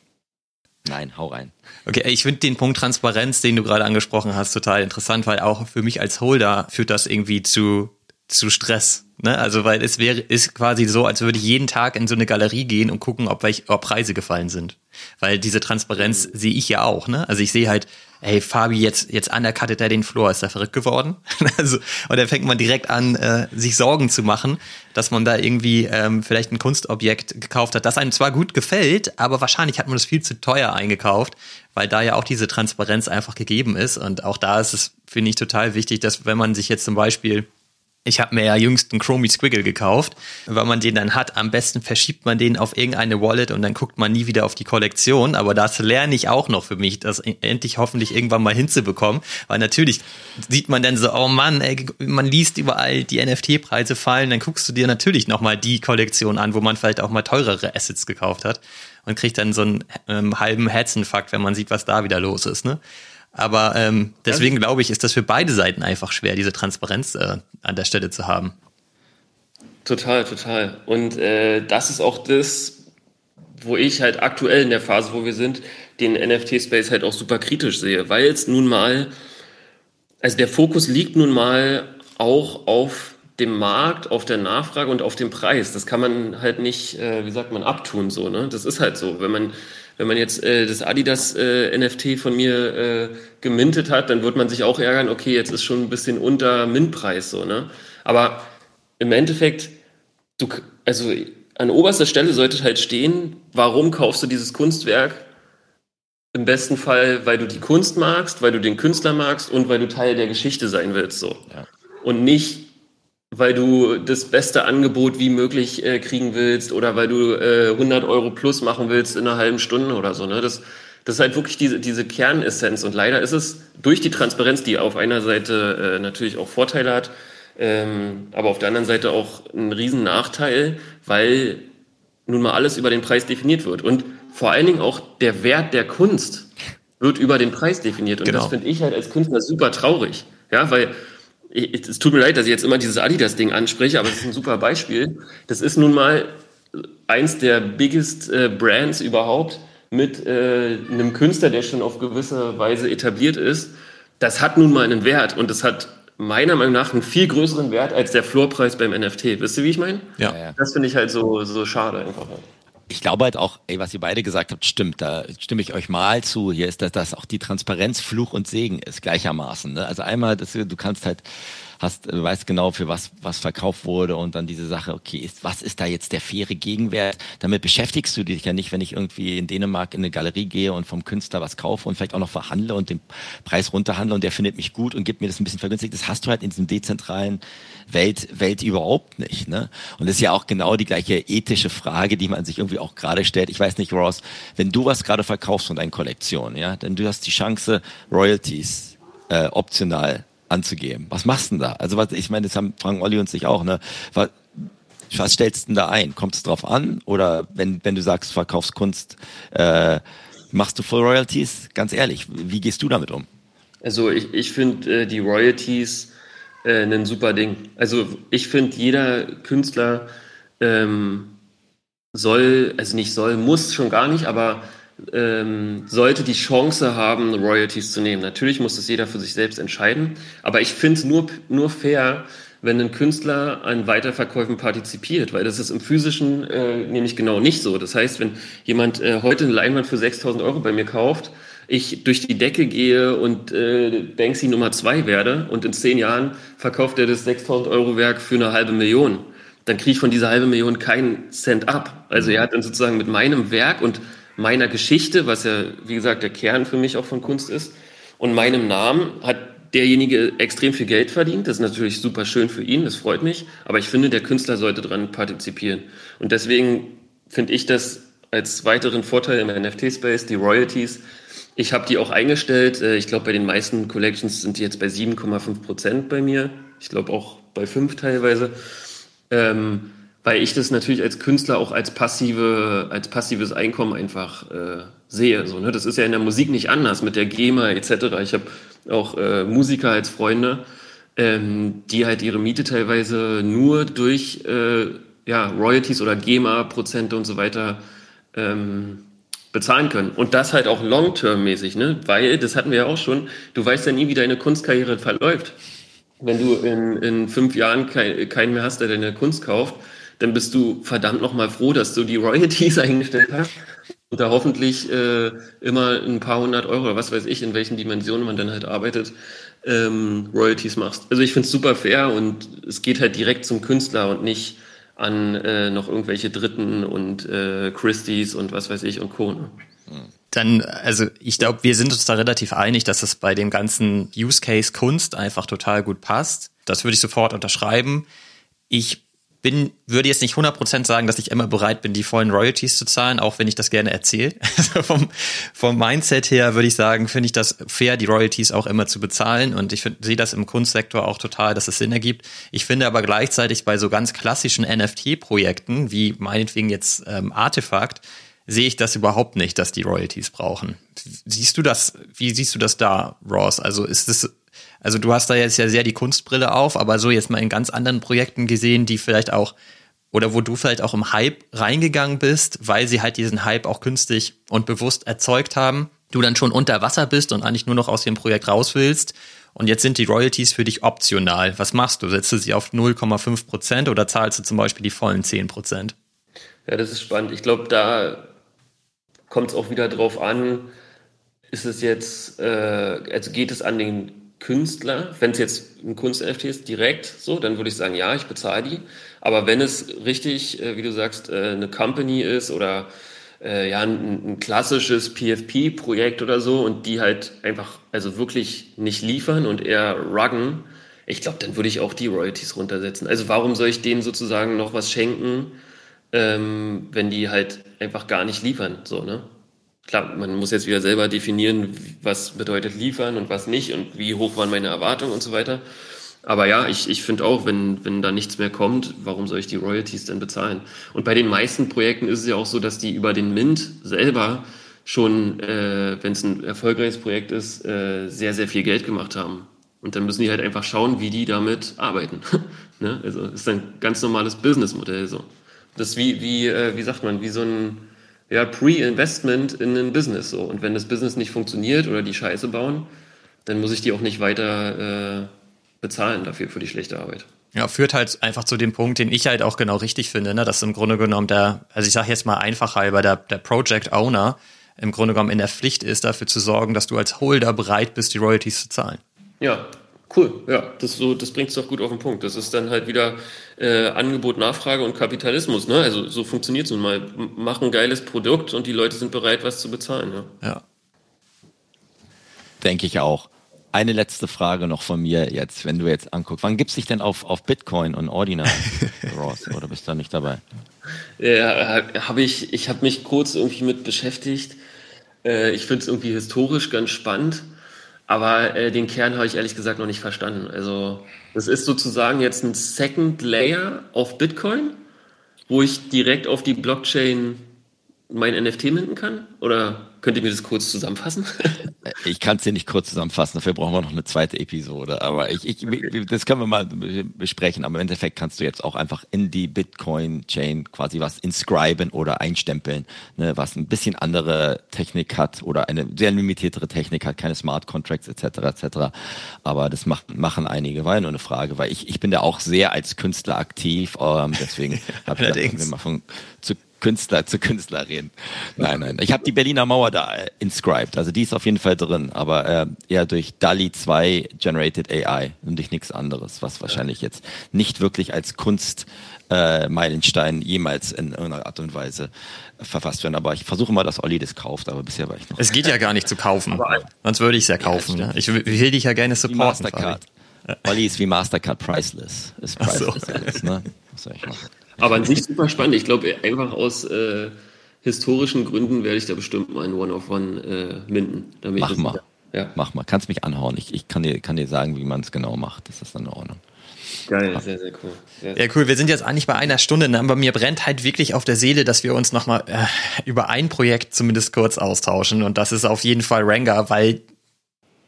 Nein, hau rein. Okay, ich finde den Punkt Transparenz, den du gerade angesprochen hast, total interessant, weil auch für mich als Holder führt das irgendwie zu zu Stress. Ne? Also weil es wäre ist quasi so, als würde ich jeden Tag in so eine Galerie gehen und gucken, ob, welch, ob Preise gefallen sind. Weil diese Transparenz sehe ich ja auch. Ne? Also ich sehe halt, ey Fabi, jetzt jetzt undercuttet er den Floor, ist er verrückt geworden? also und dann fängt man direkt an, äh, sich Sorgen zu machen, dass man da irgendwie ähm, vielleicht ein Kunstobjekt gekauft hat, das einem zwar gut gefällt, aber wahrscheinlich hat man das viel zu teuer eingekauft, weil da ja auch diese Transparenz einfach gegeben ist. Und auch da ist es, finde ich, total wichtig, dass wenn man sich jetzt zum Beispiel ich habe mir ja jüngst einen Chromie Squiggle gekauft. Wenn man den dann hat, am besten verschiebt man den auf irgendeine Wallet und dann guckt man nie wieder auf die Kollektion. Aber das lerne ich auch noch für mich, das endlich hoffentlich irgendwann mal hinzubekommen. Weil natürlich sieht man dann so, oh Mann, ey, man liest überall die NFT-Preise fallen, dann guckst du dir natürlich nochmal die Kollektion an, wo man vielleicht auch mal teurere Assets gekauft hat und kriegt dann so einen ähm, halben Herzinfarkt, wenn man sieht, was da wieder los ist. Ne? Aber ähm, deswegen glaube ich, ist das für beide Seiten einfach schwer, diese Transparenz äh, an der Stelle zu haben. Total, total. Und äh, das ist auch das, wo ich halt aktuell in der Phase, wo wir sind, den NFT-Space halt auch super kritisch sehe, weil es nun mal, also der Fokus liegt nun mal auch auf dem Markt, auf der Nachfrage und auf dem Preis. Das kann man halt nicht, äh, wie sagt man, abtun so. Ne? Das ist halt so. Wenn man wenn man jetzt äh, das Adidas äh, NFT von mir äh, gemintet hat, dann wird man sich auch ärgern, okay, jetzt ist schon ein bisschen unter Mintpreis so, ne? Aber im Endeffekt, du, also an oberster Stelle sollte halt stehen, warum kaufst du dieses Kunstwerk? Im besten Fall, weil du die Kunst magst, weil du den Künstler magst und weil du Teil der Geschichte sein willst, so. Ja. Und nicht, weil du das beste Angebot wie möglich äh, kriegen willst oder weil du äh, 100 Euro plus machen willst in einer halben Stunde oder so. Ne? Das, das ist halt wirklich diese, diese Kernessenz. Und leider ist es durch die Transparenz, die auf einer Seite äh, natürlich auch Vorteile hat, ähm, aber auf der anderen Seite auch ein riesen Nachteil, weil nun mal alles über den Preis definiert wird. Und vor allen Dingen auch der Wert der Kunst wird über den Preis definiert. Und genau. das finde ich halt als Künstler super traurig. Ja, weil es tut mir leid, dass ich jetzt immer dieses Adidas-Ding anspreche, aber es ist ein super Beispiel. Das ist nun mal eins der biggest äh, Brands überhaupt mit äh, einem Künstler, der schon auf gewisse Weise etabliert ist. Das hat nun mal einen Wert und das hat meiner Meinung nach einen viel größeren Wert als der Floorpreis beim NFT. Wisst ihr, wie ich meine? Ja. Das finde ich halt so, so schade einfach. Ich glaube halt auch, ey, was ihr beide gesagt habt, stimmt. Da stimme ich euch mal zu. Hier ist, dass das auch die Transparenz Fluch und Segen ist gleichermaßen. Ne? Also einmal, dass du kannst halt hast, weißt genau, für was, was verkauft wurde und dann diese Sache, okay, ist, was ist da jetzt der faire Gegenwert? Damit beschäftigst du dich ja nicht, wenn ich irgendwie in Dänemark in eine Galerie gehe und vom Künstler was kaufe und vielleicht auch noch verhandle und den Preis runterhandle und der findet mich gut und gibt mir das ein bisschen vergünstigt. Das hast du halt in diesem dezentralen Welt, Welt überhaupt nicht. Ne? Und das ist ja auch genau die gleiche ethische Frage, die man sich irgendwie auch gerade stellt. Ich weiß nicht, Ross, wenn du was gerade verkaufst von deinen Kollektionen, ja, denn du hast die Chance, Royalties äh, optional anzugeben. Was machst du denn da? Also was, ich meine, das haben fragen Olli und sich auch, ne? Was, was stellst du denn da ein? Kommt es drauf an? Oder wenn, wenn du sagst, verkaufst Kunst, äh, machst du Full Royalties? Ganz ehrlich, wie gehst du damit um? Also ich, ich finde äh, die Royalties äh, ein super Ding. Also ich finde, jeder Künstler ähm, soll, also nicht soll, muss schon gar nicht, aber ähm, sollte die Chance haben, Royalties zu nehmen. Natürlich muss das jeder für sich selbst entscheiden, aber ich finde es nur, nur fair, wenn ein Künstler an Weiterverkäufen partizipiert, weil das ist im physischen äh, nämlich genau nicht so. Das heißt, wenn jemand äh, heute eine Leinwand für 6.000 Euro bei mir kauft, ich durch die Decke gehe und äh, Banksy Nummer zwei werde und in zehn Jahren verkauft er das 6.000 Euro Werk für eine halbe Million, dann kriege ich von dieser halbe Million keinen Cent ab. Also er hat dann sozusagen mit meinem Werk und meiner Geschichte, was ja, wie gesagt, der Kern für mich auch von Kunst ist, und meinem Namen hat derjenige extrem viel Geld verdient. Das ist natürlich super schön für ihn, das freut mich. Aber ich finde, der Künstler sollte daran partizipieren. Und deswegen finde ich das als weiteren Vorteil im NFT-Space, die Royalties. Ich habe die auch eingestellt. Äh, ich glaube, bei den meisten Collections sind die jetzt bei 7,5 Prozent bei mir. Ich glaube auch bei 5 teilweise. Ähm, weil ich das natürlich als Künstler auch als passive, als passives Einkommen einfach äh, sehe. So, ne? Das ist ja in der Musik nicht anders mit der GEMA etc. Ich habe auch äh, Musiker als Freunde, ähm, die halt ihre Miete teilweise nur durch äh, ja, Royalties oder GEMA-Prozente und so weiter ähm, bezahlen können. Und das halt auch long-term-mäßig, ne? Weil, das hatten wir ja auch schon, du weißt ja nie, wie deine Kunstkarriere verläuft. Wenn du in, in fünf Jahren kein, keinen mehr hast, der deine Kunst kauft, dann bist du verdammt nochmal froh, dass du die Royalties eingestellt hast und da hoffentlich äh, immer ein paar hundert Euro oder was weiß ich, in welchen Dimensionen man dann halt arbeitet, ähm, Royalties machst. Also ich finde es super fair und es geht halt direkt zum Künstler und nicht an äh, noch irgendwelche Dritten und äh, Christies und was weiß ich und Co. Ne? Dann, also ich glaube, wir sind uns da relativ einig, dass es bei dem ganzen Use Case Kunst einfach total gut passt. Das würde ich sofort unterschreiben. Ich bin, würde jetzt nicht 100% sagen, dass ich immer bereit bin, die vollen Royalties zu zahlen, auch wenn ich das gerne erzähle. Also vom, vom Mindset her würde ich sagen, finde ich das fair, die Royalties auch immer zu bezahlen. Und ich sehe das im Kunstsektor auch total, dass es Sinn ergibt. Ich finde aber gleichzeitig bei so ganz klassischen NFT-Projekten, wie meinetwegen jetzt ähm, Artefakt, sehe ich das überhaupt nicht, dass die Royalties brauchen. Siehst du das, wie siehst du das da, Ross? Also ist es also du hast da jetzt ja sehr die Kunstbrille auf, aber so jetzt mal in ganz anderen Projekten gesehen, die vielleicht auch oder wo du vielleicht auch im Hype reingegangen bist, weil sie halt diesen Hype auch künstlich und bewusst erzeugt haben, du dann schon unter Wasser bist und eigentlich nur noch aus dem Projekt raus willst und jetzt sind die Royalties für dich optional. Was machst du? Setzt du sie auf 0,5 Prozent oder zahlst du zum Beispiel die vollen 10 Prozent? Ja, das ist spannend. Ich glaube, da kommt es auch wieder drauf an, ist es jetzt, äh, also geht es an den Künstler, wenn es jetzt ein Kunst-NFT ist, direkt so, dann würde ich sagen, ja, ich bezahle die. Aber wenn es richtig, äh, wie du sagst, äh, eine Company ist oder äh, ja, ein, klassisches PFP-Projekt oder so und die halt einfach, also wirklich nicht liefern und eher ruggen, ich glaube, dann würde ich auch die Royalties runtersetzen. Also warum soll ich denen sozusagen noch was schenken, ähm, wenn die halt einfach gar nicht liefern, so, ne? Klar, man muss jetzt wieder selber definieren, was bedeutet liefern und was nicht und wie hoch waren meine Erwartungen und so weiter. Aber ja, ich, ich finde auch, wenn, wenn da nichts mehr kommt, warum soll ich die Royalties denn bezahlen? Und bei den meisten Projekten ist es ja auch so, dass die über den Mint selber schon, äh, wenn es ein erfolgreiches Projekt ist, äh, sehr, sehr viel Geld gemacht haben. Und dann müssen die halt einfach schauen, wie die damit arbeiten. ne? Also ist ein ganz normales Businessmodell so. Das ist wie, wie, äh, wie sagt man, wie so ein ja, Pre-Investment in ein Business so. Und wenn das Business nicht funktioniert oder die Scheiße bauen, dann muss ich die auch nicht weiter äh, bezahlen dafür für die schlechte Arbeit. Ja, führt halt einfach zu dem Punkt, den ich halt auch genau richtig finde, ne? dass im Grunde genommen der, also ich sage jetzt mal einfach halber, der, der Project Owner im Grunde genommen in der Pflicht ist, dafür zu sorgen, dass du als Holder bereit bist, die Royalties zu zahlen. Ja, Cool, ja, das, so, das bringt es doch gut auf den Punkt. Das ist dann halt wieder äh, Angebot, Nachfrage und Kapitalismus. Ne? Also so funktioniert es nun mal. Mach ein geiles Produkt und die Leute sind bereit, was zu bezahlen. Ja. ja. Denke ich auch. Eine letzte Frage noch von mir jetzt, wenn du jetzt anguckst. Wann gibst du dich denn auf, auf Bitcoin und Ordinal, Ross? Oder bist du da nicht dabei? Ja, habe ich, ich habe mich kurz irgendwie mit beschäftigt. Äh, ich finde es irgendwie historisch ganz spannend aber äh, den Kern habe ich ehrlich gesagt noch nicht verstanden. Also das ist sozusagen jetzt ein Second Layer auf Bitcoin, wo ich direkt auf die Blockchain mein NFT minden kann? Oder könnt ihr mir das kurz zusammenfassen? ich kann es dir nicht kurz zusammenfassen, dafür brauchen wir noch eine zweite Episode. Aber ich, ich, das können wir mal besprechen. Aber im Endeffekt kannst du jetzt auch einfach in die Bitcoin-Chain quasi was inscriben oder einstempeln, ne, was ein bisschen andere Technik hat oder eine sehr limitiertere Technik hat, keine Smart Contracts etc. etc. Aber das macht, machen einige. War ja nur eine Frage, weil ich, ich bin da auch sehr als Künstler aktiv. Ähm, deswegen habe ich gedacht, wir machen zu Künstler zu Künstler reden. Nein, nein. Ich habe die Berliner Mauer da äh, inscribed, also die ist auf jeden Fall drin, aber äh, eher durch DALI 2 Generated AI und durch nichts anderes, was wahrscheinlich jetzt nicht wirklich als Kunst äh, Meilenstein jemals in irgendeiner Art und Weise verfasst werden. Aber ich versuche mal, dass Olli das kauft, aber bisher war ich noch. Es geht ja gar nicht zu kaufen. Sonst würde ich es ja kaufen. Ja, ne? Ich will dich ja gerne supporten. Mastercard. Olli ist wie Mastercard priceless. Ist priceless so. alles, ne? Was soll ich machen? Aber an sich super spannend. Ich glaube, einfach aus äh, historischen Gründen werde ich da bestimmt mal ein One-of-One äh, minden. Mach mal. Ja. Mach mal. Kannst mich anhauen. Ich, ich kann, dir, kann dir sagen, wie man es genau macht. Das ist dann in Ordnung. Geil, sehr, sehr cool. Sehr, ja, cool. Wir sind jetzt eigentlich bei einer Stunde, ne? aber mir brennt halt wirklich auf der Seele, dass wir uns nochmal äh, über ein Projekt zumindest kurz austauschen. Und das ist auf jeden Fall Ranga, weil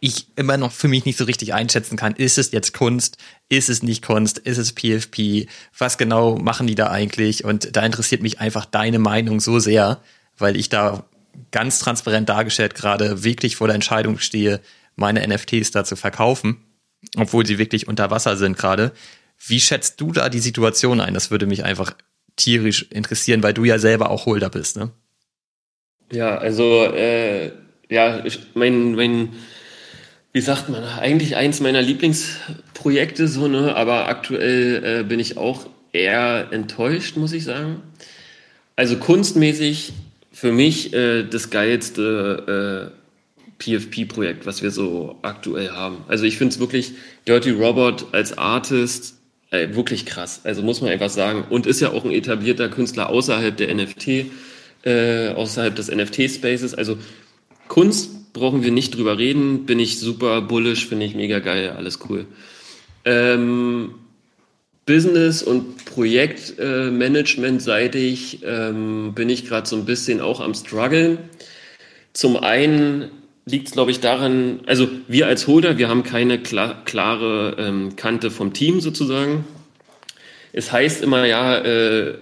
ich immer noch für mich nicht so richtig einschätzen kann, ist es jetzt Kunst, ist es nicht Kunst, ist es PFP, was genau machen die da eigentlich? Und da interessiert mich einfach deine Meinung so sehr, weil ich da ganz transparent dargestellt gerade wirklich vor der Entscheidung stehe, meine NFTs da zu verkaufen obwohl sie wirklich unter Wasser sind gerade. Wie schätzt du da die Situation ein? Das würde mich einfach tierisch interessieren, weil du ja selber auch Holder bist, ne? Ja, also äh, ja, ich, mein, mein, wie sagt man, eigentlich eins meiner Lieblingsprojekte so, ne? Aber aktuell äh, bin ich auch eher enttäuscht, muss ich sagen. Also kunstmäßig für mich äh, das geilste äh, PFP-Projekt, was wir so aktuell haben. Also ich finde es wirklich Dirty Robot als Artist äh, wirklich krass. Also muss man einfach sagen. Und ist ja auch ein etablierter Künstler außerhalb der NFT, äh, außerhalb des NFT-Spaces. Also Kunst brauchen wir nicht drüber reden. Bin ich super bullish, finde ich mega geil, alles cool. Ähm, Business- und Projektmanagement-seitig ähm, bin ich gerade so ein bisschen auch am struggeln. Zum einen liegt es, glaube ich, daran, also wir als Holder, wir haben keine klar, klare ähm, Kante vom Team sozusagen. Es heißt immer, ja, äh,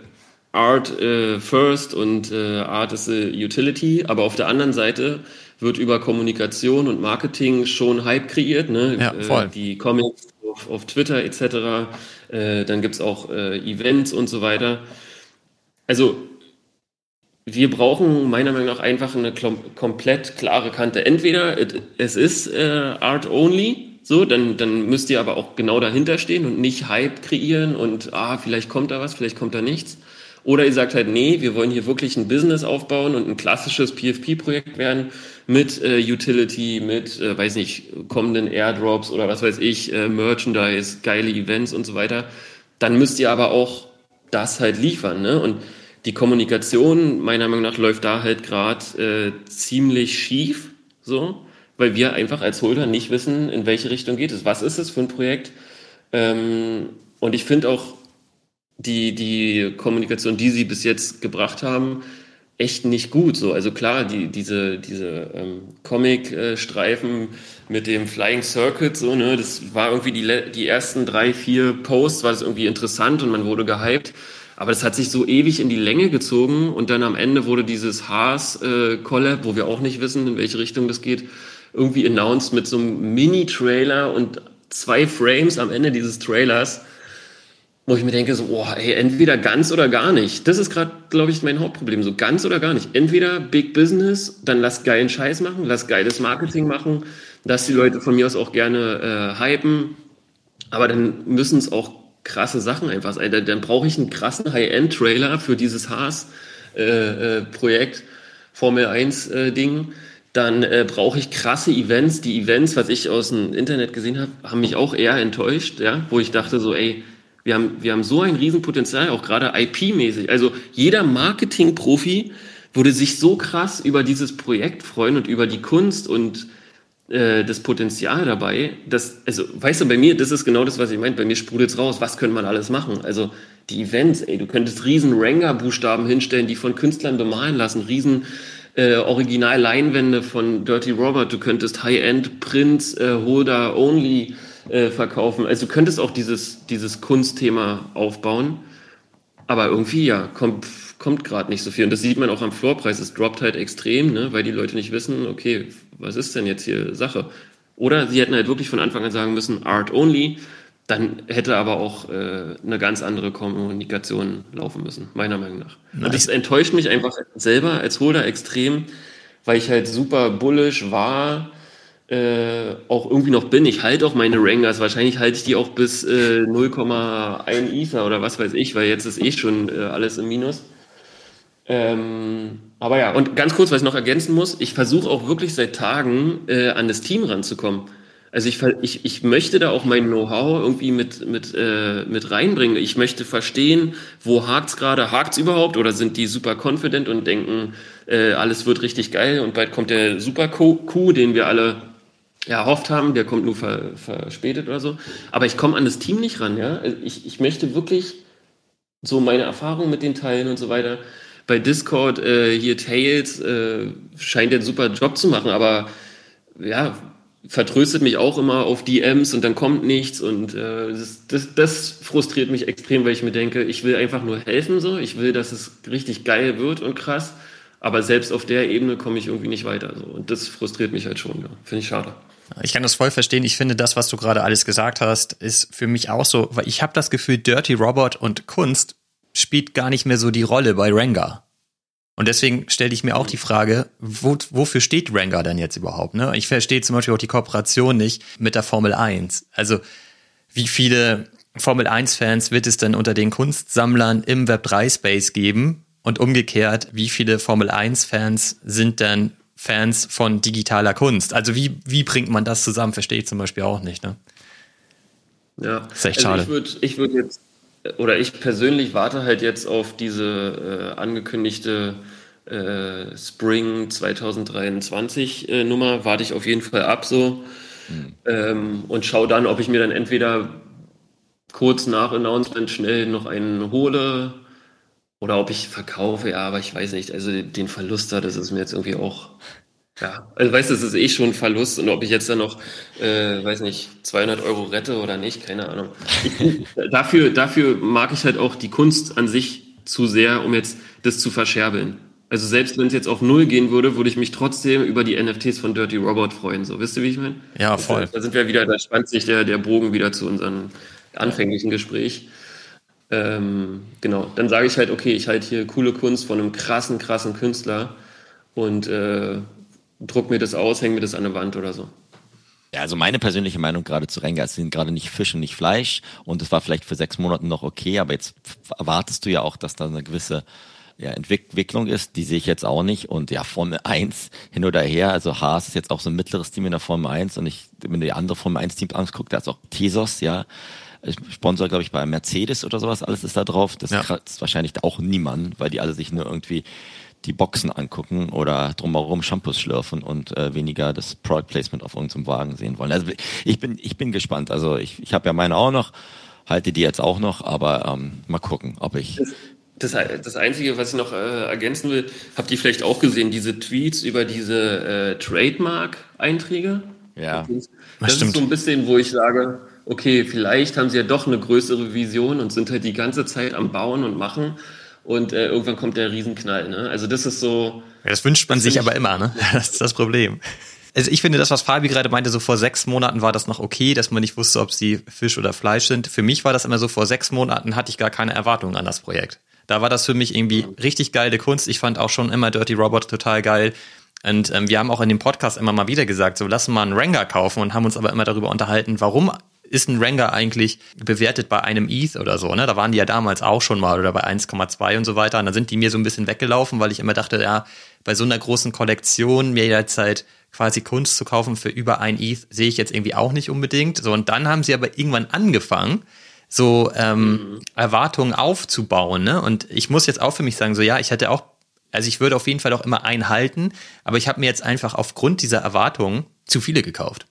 Art äh, first und äh, Art is a Utility, aber auf der anderen Seite wird über Kommunikation und Marketing schon Hype kreiert. Ne? Ja, voll. Äh, die Comics auf, auf Twitter etc. Äh, dann gibt's auch äh, Events und so weiter. Also wir brauchen meiner Meinung nach einfach eine komplett klare Kante. Entweder es ist Art Only, so, dann, dann müsst ihr aber auch genau dahinter stehen und nicht Hype kreieren und ah, vielleicht kommt da was, vielleicht kommt da nichts. Oder ihr sagt halt, nee, wir wollen hier wirklich ein Business aufbauen und ein klassisches PFP-Projekt werden mit äh, Utility, mit, äh, weiß nicht, kommenden Airdrops oder was weiß ich, äh, Merchandise, geile Events und so weiter. Dann müsst ihr aber auch das halt liefern, ne? Und die Kommunikation meiner Meinung nach läuft da halt gerade äh, ziemlich schief, so, weil wir einfach als Holder nicht wissen, in welche Richtung geht es. Was ist es für ein Projekt? Ähm, und ich finde auch die, die Kommunikation, die sie bis jetzt gebracht haben, echt nicht gut. So, also klar, die, diese, diese ähm, Comic-Streifen mit dem Flying Circuit, so, ne, das war irgendwie die, die ersten drei, vier Posts, war das irgendwie interessant und man wurde gehypt. Aber das hat sich so ewig in die Länge gezogen und dann am Ende wurde dieses Haas-Collab, äh, wo wir auch nicht wissen, in welche Richtung das geht, irgendwie announced mit so einem Mini-Trailer und zwei Frames am Ende dieses Trailers, wo ich mir denke, so, oh, ey, entweder ganz oder gar nicht. Das ist gerade, glaube ich, mein Hauptproblem. So ganz oder gar nicht. Entweder Big Business, dann lass geilen Scheiß machen, lass geiles Marketing machen, lass die Leute von mir aus auch gerne äh, hypen, aber dann müssen es auch krasse Sachen einfach sein. Dann, dann brauche ich einen krassen High-End-Trailer für dieses Haas-Projekt, äh, äh, Formel 1-Ding. Äh, dann äh, brauche ich krasse Events. Die Events, was ich aus dem Internet gesehen habe, haben mich auch eher enttäuscht, ja, wo ich dachte so, ey, wir haben, wir haben so ein Riesenpotenzial, auch gerade IP-mäßig. Also jeder Marketing-Profi würde sich so krass über dieses Projekt freuen und über die Kunst und äh, das Potenzial dabei, dass, also, weißt du, bei mir, das ist genau das, was ich meine, bei mir sprudelt's raus, was könnte man alles machen? Also, die Events, ey, du könntest riesen Ranga-Buchstaben hinstellen, die von Künstlern bemalen lassen, riesen äh, Original-Leinwände von Dirty Robert, du könntest High-End-Prints, äh, Holder-Only äh, verkaufen, also du könntest auch dieses, dieses Kunstthema aufbauen, aber irgendwie, ja, kommt, kommt gerade nicht so viel. Und das sieht man auch am Floorpreis. Es droppt halt extrem, ne, weil die Leute nicht wissen, okay, was ist denn jetzt hier Sache? Oder sie hätten halt wirklich von Anfang an sagen müssen, Art only. dann hätte aber auch äh, eine ganz andere Kommunikation laufen müssen, meiner Meinung nach. Nice. Und das enttäuscht mich einfach selber als Holder extrem, weil ich halt super bullish war, äh, auch irgendwie noch bin. Ich halte auch meine Rangers. Wahrscheinlich halte ich die auch bis äh, 0,1 Ether oder was weiß ich, weil jetzt ist eh schon äh, alles im Minus. Ähm, aber ja, und ganz kurz, was ich noch ergänzen muss, ich versuche auch wirklich seit Tagen äh, an das Team ranzukommen. Also ich, ich, ich möchte da auch mein Know-how irgendwie mit, mit, äh, mit reinbringen. Ich möchte verstehen, wo hakt's gerade, hakt's überhaupt oder sind die super confident und denken, äh, alles wird richtig geil und bald kommt der super Coup, den wir alle erhofft haben, der kommt nur ver, verspätet oder so. Aber ich komme an das Team nicht ran, ja. Also ich, ich möchte wirklich so meine Erfahrungen mit den Teilen und so weiter. Bei Discord äh, hier Tails äh, scheint den super Job zu machen, aber ja, vertröstet mich auch immer auf DMs und dann kommt nichts und äh, das, das, das frustriert mich extrem, weil ich mir denke, ich will einfach nur helfen so, ich will, dass es richtig geil wird und krass, aber selbst auf der Ebene komme ich irgendwie nicht weiter so und das frustriert mich halt schon, ja. finde ich schade. Ich kann das voll verstehen. Ich finde, das, was du gerade alles gesagt hast, ist für mich auch so, weil ich habe das Gefühl, Dirty Robot und Kunst spielt gar nicht mehr so die Rolle bei Rengar. Und deswegen stelle ich mir auch die Frage, wo, wofür steht Ranger denn jetzt überhaupt? Ne? Ich verstehe zum Beispiel auch die Kooperation nicht mit der Formel 1. Also wie viele Formel 1-Fans wird es denn unter den Kunstsammlern im Web3-Space geben? Und umgekehrt, wie viele Formel 1-Fans sind denn Fans von digitaler Kunst? Also wie, wie bringt man das zusammen? Verstehe ich zum Beispiel auch nicht. Ne? Ja, das ist echt also schade. Ich würde ich würd jetzt oder ich persönlich warte halt jetzt auf diese äh, angekündigte äh, Spring 2023 äh, Nummer, warte ich auf jeden Fall ab so mhm. ähm, und schaue dann, ob ich mir dann entweder kurz nach Announcement schnell noch einen hole oder ob ich verkaufe, ja, aber ich weiß nicht, also den Verlust da, das ist mir jetzt irgendwie auch ja, also weißt du, es ist eh schon ein Verlust und ob ich jetzt dann noch, äh, weiß nicht, 200 Euro rette oder nicht, keine Ahnung. Dafür, dafür mag ich halt auch die Kunst an sich zu sehr, um jetzt das zu verscherbeln. Also selbst wenn es jetzt auf Null gehen würde, würde ich mich trotzdem über die NFTs von Dirty Robot freuen. So, wisst ihr, wie ich meine? Ja, voll. Da, da sind wir wieder, da spannt sich der, der Bogen wieder zu unserem anfänglichen Gespräch. Ähm, genau, dann sage ich halt, okay, ich halte hier coole Kunst von einem krassen, krassen Künstler und äh, druck mir das aus, häng mir das an der Wand oder so. Ja, also meine persönliche Meinung gerade zu Renga, es sind gerade nicht Fisch und nicht Fleisch und es war vielleicht für sechs Monate noch okay, aber jetzt erwartest du ja auch, dass da eine gewisse ja, Entwicklung ist, die sehe ich jetzt auch nicht. Und ja, Formel 1 hin oder her, also Haas ist jetzt auch so ein mittleres Team in der Formel 1 und ich, wenn du die andere Formel 1 Teams anguckst, da ist auch Tesos, ja, Sponsor, glaube ich, bei Mercedes oder sowas, alles ist da drauf. Das ja. ist wahrscheinlich auch niemand, weil die alle sich nur irgendwie die Boxen angucken oder drumherum Shampoos schlürfen und äh, weniger das Product Placement auf irgendeinem Wagen sehen wollen. Also ich bin, ich bin gespannt. Also ich, ich habe ja meine auch noch, halte die jetzt auch noch, aber ähm, mal gucken, ob ich. Das, das, das Einzige, was ich noch äh, ergänzen will, habt ihr vielleicht auch gesehen, diese Tweets über diese äh, Trademark-Einträge? Ja. Das, das stimmt. ist so ein bisschen, wo ich sage, okay, vielleicht haben sie ja doch eine größere Vision und sind halt die ganze Zeit am Bauen und machen und äh, irgendwann kommt der Riesenknall. Ne? Also das ist so. Ja, das wünscht man sich aber immer, ne? Das ist das Problem. Also ich finde das, was Fabi gerade meinte, so vor sechs Monaten war das noch okay, dass man nicht wusste, ob sie Fisch oder Fleisch sind. Für mich war das immer so, vor sechs Monaten hatte ich gar keine Erwartungen an das Projekt. Da war das für mich irgendwie richtig geile Kunst. Ich fand auch schon immer Dirty Robot total geil. Und ähm, wir haben auch in dem Podcast immer mal wieder gesagt, so lass mal einen Ranger kaufen und haben uns aber immer darüber unterhalten, warum ist ein Ranger eigentlich bewertet bei einem ETH oder so, ne? Da waren die ja damals auch schon mal oder bei 1,2 und so weiter. Und dann sind die mir so ein bisschen weggelaufen, weil ich immer dachte, ja, bei so einer großen Kollektion mir halt quasi Kunst zu kaufen für über ein ETH sehe ich jetzt irgendwie auch nicht unbedingt. So, und dann haben sie aber irgendwann angefangen, so ähm, mhm. Erwartungen aufzubauen, ne? Und ich muss jetzt auch für mich sagen, so ja, ich hätte auch, also ich würde auf jeden Fall auch immer einhalten, aber ich habe mir jetzt einfach aufgrund dieser Erwartungen zu viele gekauft.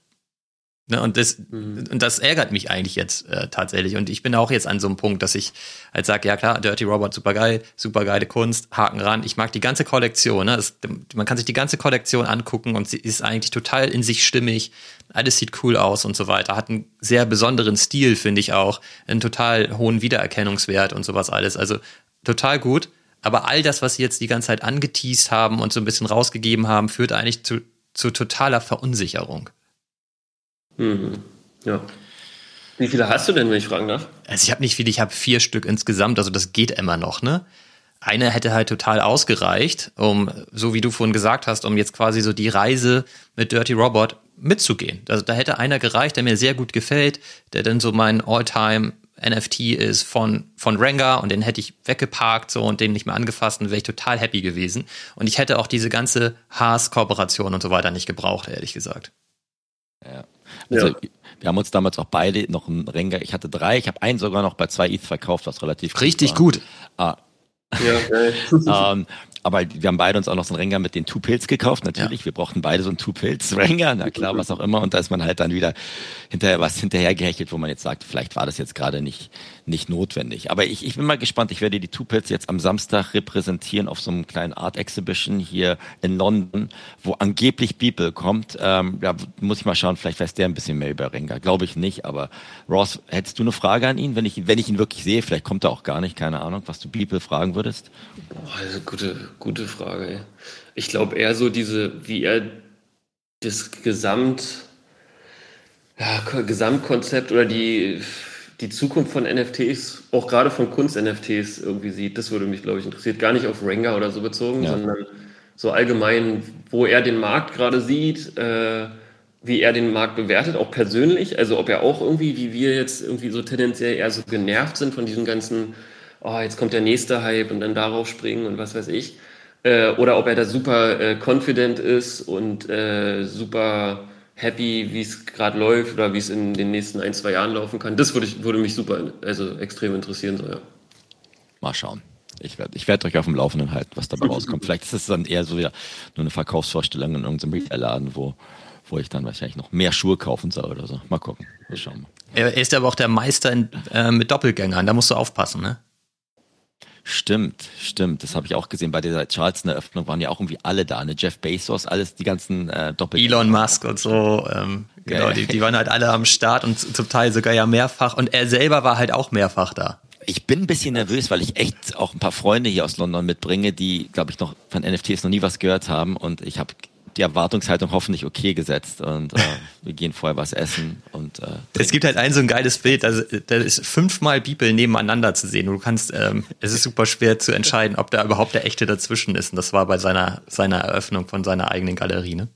Ne, und, das, mhm. und das ärgert mich eigentlich jetzt äh, tatsächlich. Und ich bin auch jetzt an so einem Punkt, dass ich halt sage, ja klar, Dirty Robot, super geil, super geile Kunst, Haken ran. Ich mag die ganze Kollektion. Ne? Das, man kann sich die ganze Kollektion angucken und sie ist eigentlich total in sich stimmig. Alles sieht cool aus und so weiter. Hat einen sehr besonderen Stil, finde ich auch. Einen total hohen Wiedererkennungswert und sowas alles. Also total gut. Aber all das, was sie jetzt die ganze Zeit angeteased haben und so ein bisschen rausgegeben haben, führt eigentlich zu, zu totaler Verunsicherung. Mhm. Ja. Wie viele hast du denn, wenn ich fragen darf? Also ich habe nicht viele, ich habe vier Stück insgesamt, also das geht immer noch, ne? Eine hätte halt total ausgereicht, um, so wie du vorhin gesagt hast, um jetzt quasi so die Reise mit Dirty Robot mitzugehen. Also da hätte einer gereicht, der mir sehr gut gefällt, der dann so mein Alltime NFT ist von, von Rengar und den hätte ich weggeparkt so und den nicht mehr angefasst und wäre ich total happy gewesen. Und ich hätte auch diese ganze Haas-Kooperation und so weiter nicht gebraucht, ehrlich gesagt. Ja. Also, ja. wir haben uns damals auch beide noch einen Rengar, ich hatte drei, ich habe einen sogar noch bei zwei ETH verkauft, was relativ Richtig gut. War. Ah. Ja, ähm, aber wir haben beide uns auch noch so einen Rengar mit den Two-Pills gekauft, natürlich. Ja. Wir brauchten beide so einen Two-Pills-Rengar, na klar, was auch immer. Und da ist man halt dann wieder hinterher was hinterhergehechelt, wo man jetzt sagt, vielleicht war das jetzt gerade nicht, nicht notwendig. Aber ich, ich bin mal gespannt. Ich werde die Two-Pills jetzt am Samstag repräsentieren auf so einem kleinen Art Exhibition hier in London, wo angeblich Beeple kommt. Ähm, ja, muss ich mal schauen, vielleicht weiß der ein bisschen mehr über Rengar. Glaube ich nicht, aber Ross, hättest du eine Frage an ihn, wenn ich, wenn ich ihn wirklich sehe? Vielleicht kommt er auch gar nicht, keine Ahnung, was du Beeple fragen würdest. Also gute, gute Frage. Ich glaube eher so diese, wie er das Gesamt, ja, Gesamtkonzept oder die, die Zukunft von NFTs, auch gerade von Kunst-NFTs irgendwie sieht. Das würde mich, glaube ich, interessiert. Gar nicht auf Renga oder so bezogen, ja. sondern so allgemein, wo er den Markt gerade sieht, äh, wie er den Markt bewertet, auch persönlich. Also ob er auch irgendwie, wie wir jetzt irgendwie so tendenziell eher so genervt sind von diesen ganzen oh, jetzt kommt der nächste Hype und dann darauf springen und was weiß ich. Äh, oder ob er da super äh, confident ist und äh, super happy, wie es gerade läuft oder wie es in den nächsten ein, zwei Jahren laufen kann. Das würde, ich, würde mich super, also extrem interessieren. So, ja. Mal schauen. Ich werde ich werd euch auf dem Laufenden halten, was dabei rauskommt. Vielleicht ist es dann eher so wieder nur eine Verkaufsvorstellung in irgendeinem Retail-Laden, wo, wo ich dann wahrscheinlich noch mehr Schuhe kaufen soll oder so. Mal gucken. Mal schauen. Er ist aber auch der Meister in, äh, mit Doppelgängern. Da musst du aufpassen, ne? Stimmt, stimmt. Das habe ich auch gesehen. Bei dieser Charleston-Eröffnung waren ja auch irgendwie alle da. Ne? Jeff Bezos, alles, die ganzen äh, Doppel. Elon Musk und so. Ähm, genau, die, die waren halt alle am Start und zum Teil sogar ja mehrfach. Und er selber war halt auch mehrfach da. Ich bin ein bisschen nervös, weil ich echt auch ein paar Freunde hier aus London mitbringe, die, glaube ich, noch von NFTs noch nie was gehört haben. Und ich habe die Erwartungshaltung hoffentlich okay gesetzt und äh, wir gehen vorher was essen und äh, es gibt halt ein so ein geiles Bild, also da ist fünfmal Bibel nebeneinander zu sehen. Du kannst, ähm, es ist super schwer zu entscheiden, ob da überhaupt der echte dazwischen ist. Und das war bei seiner seiner Eröffnung von seiner eigenen Galerie, ne?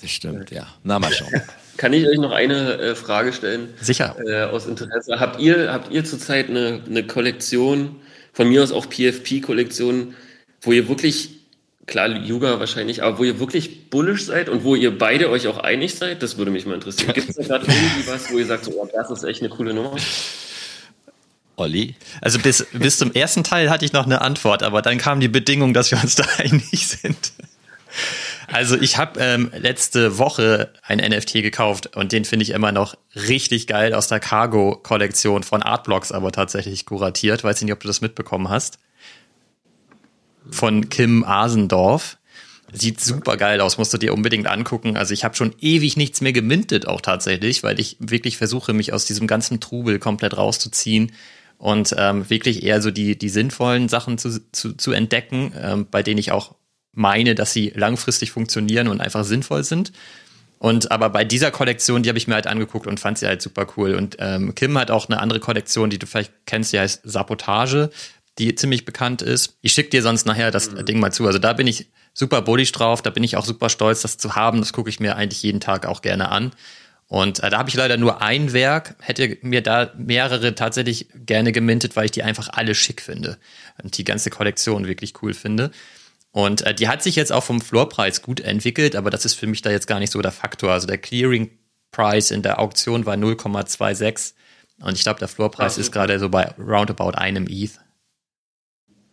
Das stimmt, ja. Na mal schauen. Kann ich euch noch eine äh, Frage stellen? Sicher. Äh, aus Interesse. Habt ihr habt ihr zurzeit eine eine Kollektion, von mir aus auch PFP-Kollektion, wo ihr wirklich klar, Yuga wahrscheinlich, aber wo ihr wirklich bullish seid und wo ihr beide euch auch einig seid, das würde mich mal interessieren. Gibt es da gerade irgendwie was, wo ihr sagt, so, oh, das ist echt eine coole Nummer? Olli? Also bis, bis zum ersten Teil hatte ich noch eine Antwort, aber dann kam die Bedingung, dass wir uns da einig sind. Also ich habe ähm, letzte Woche ein NFT gekauft und den finde ich immer noch richtig geil aus der Cargo-Kollektion von Artblocks, aber tatsächlich kuratiert. Weiß ich nicht, ob du das mitbekommen hast von Kim Asendorf. Sieht super geil aus, musst du dir unbedingt angucken. Also ich habe schon ewig nichts mehr gemintet, auch tatsächlich, weil ich wirklich versuche, mich aus diesem ganzen Trubel komplett rauszuziehen und ähm, wirklich eher so die, die sinnvollen Sachen zu, zu, zu entdecken, ähm, bei denen ich auch meine, dass sie langfristig funktionieren und einfach sinnvoll sind. Und aber bei dieser Kollektion, die habe ich mir halt angeguckt und fand sie halt super cool. Und ähm, Kim hat auch eine andere Kollektion, die du vielleicht kennst, die heißt Sabotage die ziemlich bekannt ist. Ich schicke dir sonst nachher das mhm. Ding mal zu. Also da bin ich super bullish drauf, da bin ich auch super stolz, das zu haben. Das gucke ich mir eigentlich jeden Tag auch gerne an. Und äh, da habe ich leider nur ein Werk, hätte mir da mehrere tatsächlich gerne gemintet, weil ich die einfach alle schick finde und die ganze Kollektion wirklich cool finde. Und äh, die hat sich jetzt auch vom Floorpreis gut entwickelt, aber das ist für mich da jetzt gar nicht so der Faktor. Also der Clearing Price in der Auktion war 0,26 und ich glaube, der Floorpreis ist gerade so bei roundabout einem ETH.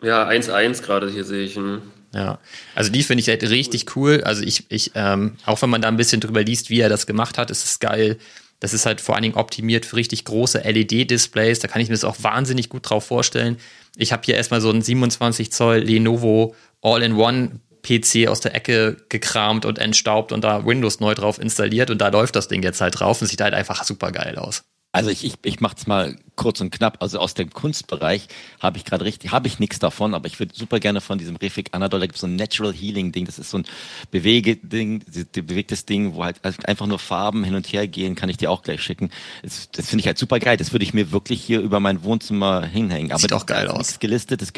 Ja, 1-1 gerade hier sehe ich. Hm. Ja, also die finde ich halt richtig cool. Also ich, ich, ähm, auch wenn man da ein bisschen drüber liest, wie er das gemacht hat, ist es geil. Das ist halt vor allen Dingen optimiert für richtig große LED-Displays. Da kann ich mir das auch wahnsinnig gut drauf vorstellen. Ich habe hier erstmal so einen 27 Zoll Lenovo All-in-One PC aus der Ecke gekramt und entstaubt und da Windows neu drauf installiert und da läuft das Ding jetzt halt drauf und sieht halt einfach super geil aus. Also ich, ich, ich mache es mal kurz und knapp. Also aus dem Kunstbereich habe ich gerade richtig, habe ich nichts davon, aber ich würde super gerne von diesem Refik Anadol, da gibt es so ein Natural Healing Ding, das ist so ein bewege Ding, bewegtes Ding, wo halt einfach nur Farben hin und her gehen, kann ich dir auch gleich schicken. Das, das finde ich halt super geil. Das würde ich mir wirklich hier über mein Wohnzimmer hinhängen. Aber Sieht auch geil aus. Gelistet, das,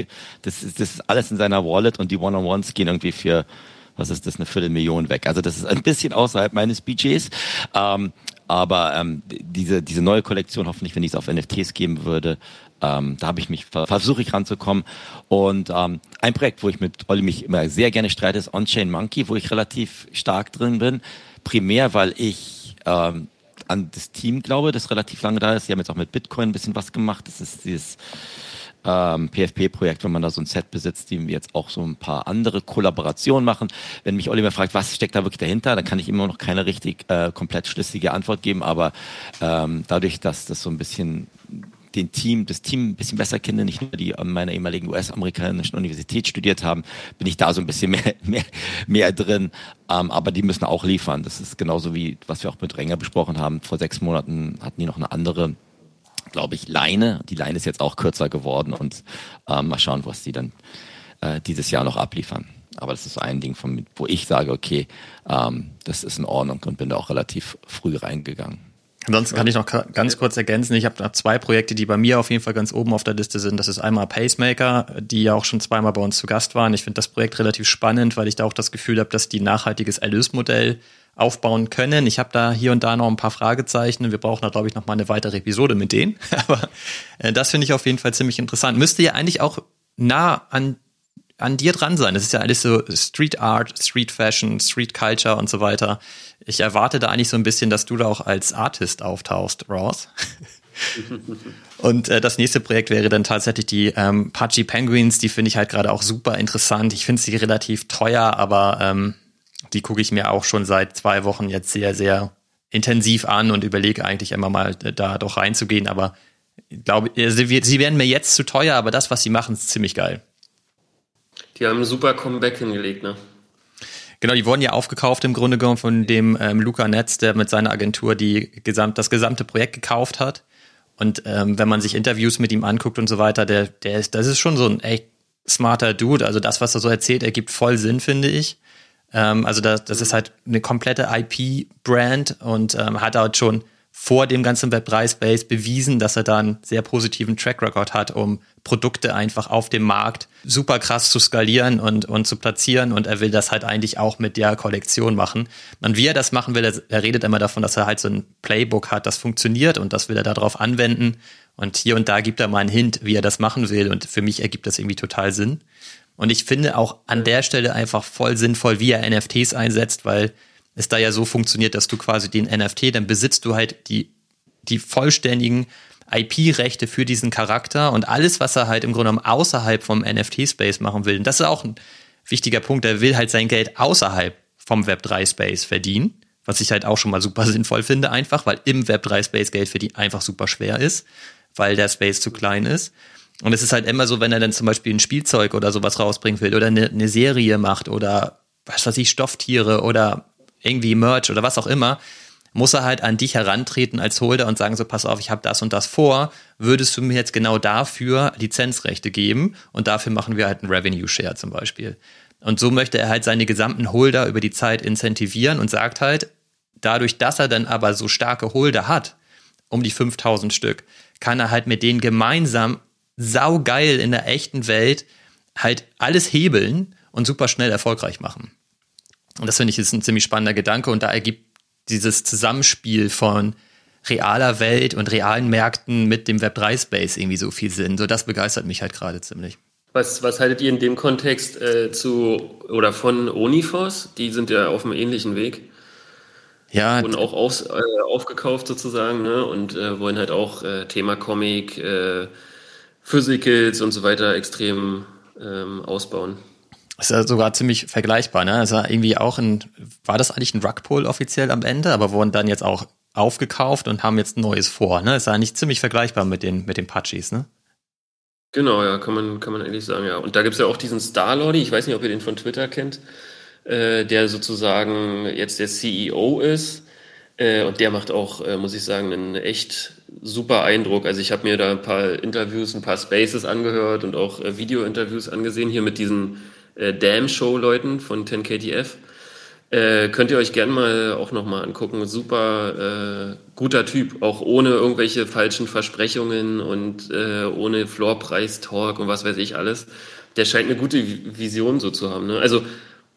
das, ist, das ist alles in seiner Wallet und die One-on-Ones gehen irgendwie für was ist das, eine Viertelmillion weg. Also das ist ein bisschen außerhalb meines Budgets. Ähm, aber ähm, diese, diese neue Kollektion, hoffentlich, wenn ich es auf NFTs geben würde, ähm, da habe ich mich, versuche ich ranzukommen. Und ähm, ein Projekt, wo ich mit Olli mich immer sehr gerne streite, ist On-Chain Monkey, wo ich relativ stark drin bin. Primär, weil ich ähm, an das Team glaube, das relativ lange da ist. Sie haben jetzt auch mit Bitcoin ein bisschen was gemacht. Das ist dieses ähm, PFP-Projekt, wenn man da so ein Set besitzt, die jetzt auch so ein paar andere Kollaborationen machen. Wenn mich Oliver fragt, was steckt da wirklich dahinter, dann kann ich immer noch keine richtig äh, komplett schlüssige Antwort geben, aber ähm, dadurch, dass das so ein bisschen den Team, das Team ein bisschen besser kenne, nicht nur die an meiner ehemaligen US-amerikanischen Universität studiert haben, bin ich da so ein bisschen mehr, mehr, mehr drin. Ähm, aber die müssen auch liefern. Das ist genauso wie, was wir auch mit Renger besprochen haben. Vor sechs Monaten hatten die noch eine andere glaube ich, Leine. Die Leine ist jetzt auch kürzer geworden und äh, mal schauen, was die dann äh, dieses Jahr noch abliefern. Aber das ist ein Ding, von, wo ich sage, okay, ähm, das ist in Ordnung und bin da auch relativ früh reingegangen. Ansonsten kann ich noch ganz kurz ergänzen. Ich habe zwei Projekte, die bei mir auf jeden Fall ganz oben auf der Liste sind. Das ist einmal Pacemaker, die ja auch schon zweimal bei uns zu Gast waren. Ich finde das Projekt relativ spannend, weil ich da auch das Gefühl habe, dass die nachhaltiges Erlösmodell aufbauen können. Ich habe da hier und da noch ein paar Fragezeichen. Wir brauchen da, glaube ich, noch mal eine weitere Episode mit denen. Aber äh, das finde ich auf jeden Fall ziemlich interessant. Müsste ja eigentlich auch nah an, an dir dran sein. Das ist ja alles so Street Art, Street Fashion, Street Culture und so weiter. Ich erwarte da eigentlich so ein bisschen, dass du da auch als Artist auftauchst, Ross. Und äh, das nächste Projekt wäre dann tatsächlich die ähm, Pudgy Penguins. Die finde ich halt gerade auch super interessant. Ich finde sie relativ teuer, aber ähm, die gucke ich mir auch schon seit zwei Wochen jetzt sehr, sehr intensiv an und überlege eigentlich immer mal äh, da doch reinzugehen. Aber ich glaube, äh, sie, sie werden mir jetzt zu teuer, aber das, was sie machen, ist ziemlich geil. Die haben ein super Comeback hingelegt, ne? Genau, die wurden ja aufgekauft im Grunde genommen von dem ähm, Luca Netz, der mit seiner Agentur die gesamt, das gesamte Projekt gekauft hat. Und ähm, wenn man sich Interviews mit ihm anguckt und so weiter, der, der ist, das ist schon so ein echt smarter Dude. Also das, was er so erzählt, ergibt voll Sinn, finde ich. Ähm, also das, das ist halt eine komplette IP-Brand und ähm, hat halt schon vor dem ganzen Web3-Space bewiesen, dass er da einen sehr positiven Track Record hat, um Produkte einfach auf dem Markt super krass zu skalieren und, und zu platzieren. Und er will das halt eigentlich auch mit der Kollektion machen. Und wie er das machen will, er, er redet immer davon, dass er halt so ein Playbook hat, das funktioniert und das will er darauf anwenden. Und hier und da gibt er mal einen Hint, wie er das machen will. Und für mich ergibt das irgendwie total Sinn. Und ich finde auch an der Stelle einfach voll sinnvoll, wie er NFTs einsetzt, weil es da ja so funktioniert, dass du quasi den NFT, dann besitzt du halt die, die vollständigen IP-Rechte für diesen Charakter und alles, was er halt im Grunde genommen außerhalb vom NFT-Space machen will. Und das ist auch ein wichtiger Punkt. Er will halt sein Geld außerhalb vom Web3-Space verdienen, was ich halt auch schon mal super sinnvoll finde, einfach, weil im Web3-Space Geld verdienen einfach super schwer ist, weil der Space zu klein ist. Und es ist halt immer so, wenn er dann zum Beispiel ein Spielzeug oder sowas rausbringen will oder eine, eine Serie macht oder was weiß ich, Stofftiere oder irgendwie Merch oder was auch immer, muss er halt an dich herantreten als Holder und sagen so, pass auf, ich habe das und das vor, würdest du mir jetzt genau dafür Lizenzrechte geben und dafür machen wir halt einen Revenue Share zum Beispiel. Und so möchte er halt seine gesamten Holder über die Zeit incentivieren und sagt halt, dadurch, dass er dann aber so starke Holder hat, um die 5000 Stück, kann er halt mit denen gemeinsam saugeil in der echten Welt halt alles hebeln und super schnell erfolgreich machen. Und das finde ich ist ein ziemlich spannender Gedanke und da ergibt dieses Zusammenspiel von realer Welt und realen Märkten mit dem Web3-Space irgendwie so viel Sinn. So, das begeistert mich halt gerade ziemlich. Was, was haltet ihr in dem Kontext äh, zu oder von Onifos? Die sind ja auf einem ähnlichen Weg. Ja. Wurden auch aus, äh, aufgekauft sozusagen, ne? Und äh, wollen halt auch äh, Thema Comic, äh, Physicals und so weiter extrem ähm, ausbauen. Das ist ja sogar ziemlich vergleichbar, ne? Also irgendwie auch ein, war das eigentlich ein Rugpull offiziell am Ende, aber wurden dann jetzt auch aufgekauft und haben jetzt ein neues vor, ne? Ist eigentlich ziemlich vergleichbar mit den, mit den Pachis, ne? Genau, ja, kann man, kann man eigentlich sagen, ja. Und da gibt es ja auch diesen Star-Lordy, ich weiß nicht, ob ihr den von Twitter kennt, äh, der sozusagen jetzt der CEO ist. Äh, und der macht auch, äh, muss ich sagen, einen echt super Eindruck. Also ich habe mir da ein paar Interviews, ein paar Spaces angehört und auch äh, Video-Interviews angesehen hier mit diesen äh, Damn-Show-Leuten von 10KTF. Äh, könnt ihr euch gerne mal auch nochmal angucken. Super äh, guter Typ, auch ohne irgendwelche falschen Versprechungen und äh, ohne Floorpreis-Talk und was weiß ich alles. Der scheint eine gute Vision so zu haben. Ne? Also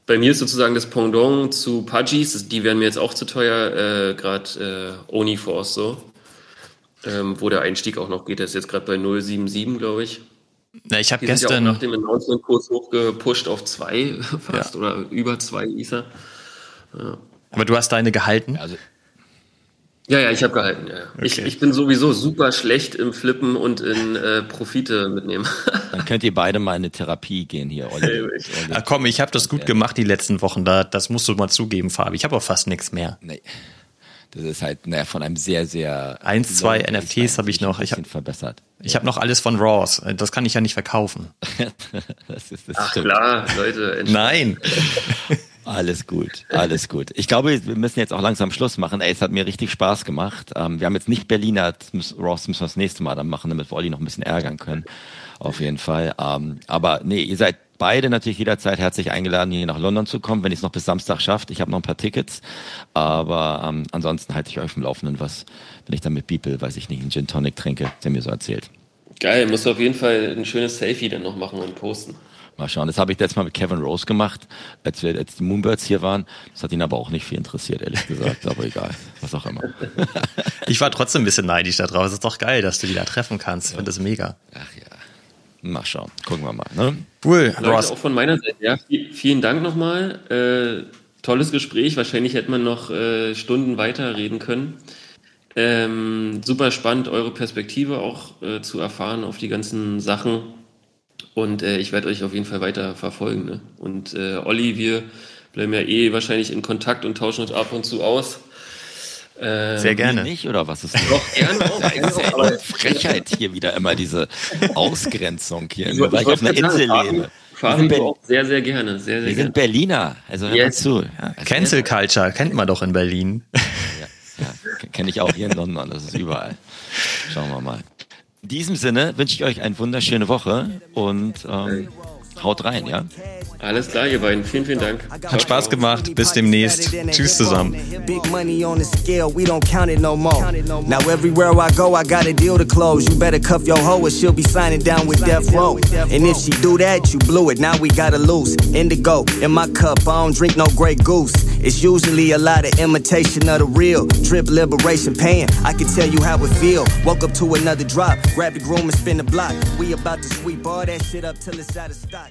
bei mir ist sozusagen das Pendant zu Pudgies, die wären mir jetzt auch zu teuer, äh, gerade äh, Oniforce so. Ähm, wo der Einstieg auch noch geht, der ist jetzt gerade bei 077, glaube ich. Na, ich habe gestern. Ja auch nach dem Announcement-Kurs hochgepusht auf zwei fast ja. oder über zwei Ether. Ja. Aber du hast deine gehalten? Also, ja, ja, ich habe gehalten. Ja. Okay. Ich, ich bin sowieso super schlecht im Flippen und in äh, Profite mitnehmen. Dann könnt ihr beide mal in eine Therapie gehen hier, Olli. Ach komm, ich habe das gut gemacht die letzten Wochen. Da, das musst du mal zugeben, Fabi. Ich habe auch fast nichts mehr. Nee. Das ist halt naja, von einem sehr, sehr. Eins, zwei NFTs habe ich noch. Ich habe verbessert. Ich habe noch alles von Raws. Das kann ich ja nicht verkaufen. das ist, das Ach stimmt. klar, Leute. Nein. Alles gut, alles gut. Ich glaube, wir müssen jetzt auch langsam Schluss machen. Ey, es hat mir richtig Spaß gemacht. Ähm, wir haben jetzt nicht Berliner, Ross müssen wir das nächste Mal dann machen, damit wir Olli noch ein bisschen ärgern können. Auf jeden Fall. Ähm, aber nee, ihr seid beide natürlich jederzeit herzlich eingeladen, hier nach London zu kommen, wenn ihr es noch bis Samstag schafft. Ich habe noch ein paar Tickets, aber ähm, ansonsten halte ich euch vom Laufenden, was, wenn ich dann mit Beeple, weiß ich nicht, einen Gin Tonic trinke, der mir so erzählt. Geil, musst du auf jeden Fall ein schönes Selfie dann noch machen und posten. Mal schauen. Das habe ich letztes Mal mit Kevin Rose gemacht, als wir als die Moonbirds hier waren. Das hat ihn aber auch nicht viel interessiert, ehrlich gesagt. Aber egal, was auch immer. Ich war trotzdem ein bisschen neidisch da drauf. Es ist doch geil, dass du die da treffen kannst. Ich finde das mega. Ach ja. Mal schauen. Gucken wir mal. Ne? Cool. Leute, Ross. auch von meiner Seite. Ja, vielen Dank nochmal. Äh, tolles Gespräch. Wahrscheinlich hätte man noch äh, Stunden weiter reden können. Ähm, super spannend, eure Perspektive auch äh, zu erfahren auf die ganzen Sachen. Und äh, ich werde euch auf jeden Fall weiter verfolgen. Ne? Und äh, Olli, wir bleiben ja eh wahrscheinlich in Kontakt und tauschen uns ab und zu aus. Ähm, Sehr gerne. Nicht, oder was ist das? Doch, gerne auch. Gerne auch aber Frechheit hier wieder immer, diese Ausgrenzung hier, ich, weil ich, auf einer Insel lebe. Fahren wir auch sehr, sehr gerne. Sehr, sehr wir sind Berliner, also hör yes. mal zu. Ja, Cancel Culture kennt man doch in Berlin. Ja, ja kenne ich auch hier in London, das ist überall. Schauen wir mal. In diesem Sinne wünsche ich euch eine wunderschöne Woche und ähm, haut rein, ja? Alles klar, ihr beiden. Vielen, vielen Dank. Hat Spaß gemacht. Bis demnächst. Tschüss zusammen. Big money on the scale, we don't count it no more. Now everywhere I go, I got a deal to close. You better cuff your hoe or she'll be signing down with death row. And if she do that, you blew it. Now we gotta lose. Indigo in my cup, I don't drink no Grey Goose. It's usually a lot of imitation of the real. Drip liberation pain. I can tell you how it feel. Woke up to another drop. Grab the groom and spin the block. We about to sweep all that shit up till it's out of stock.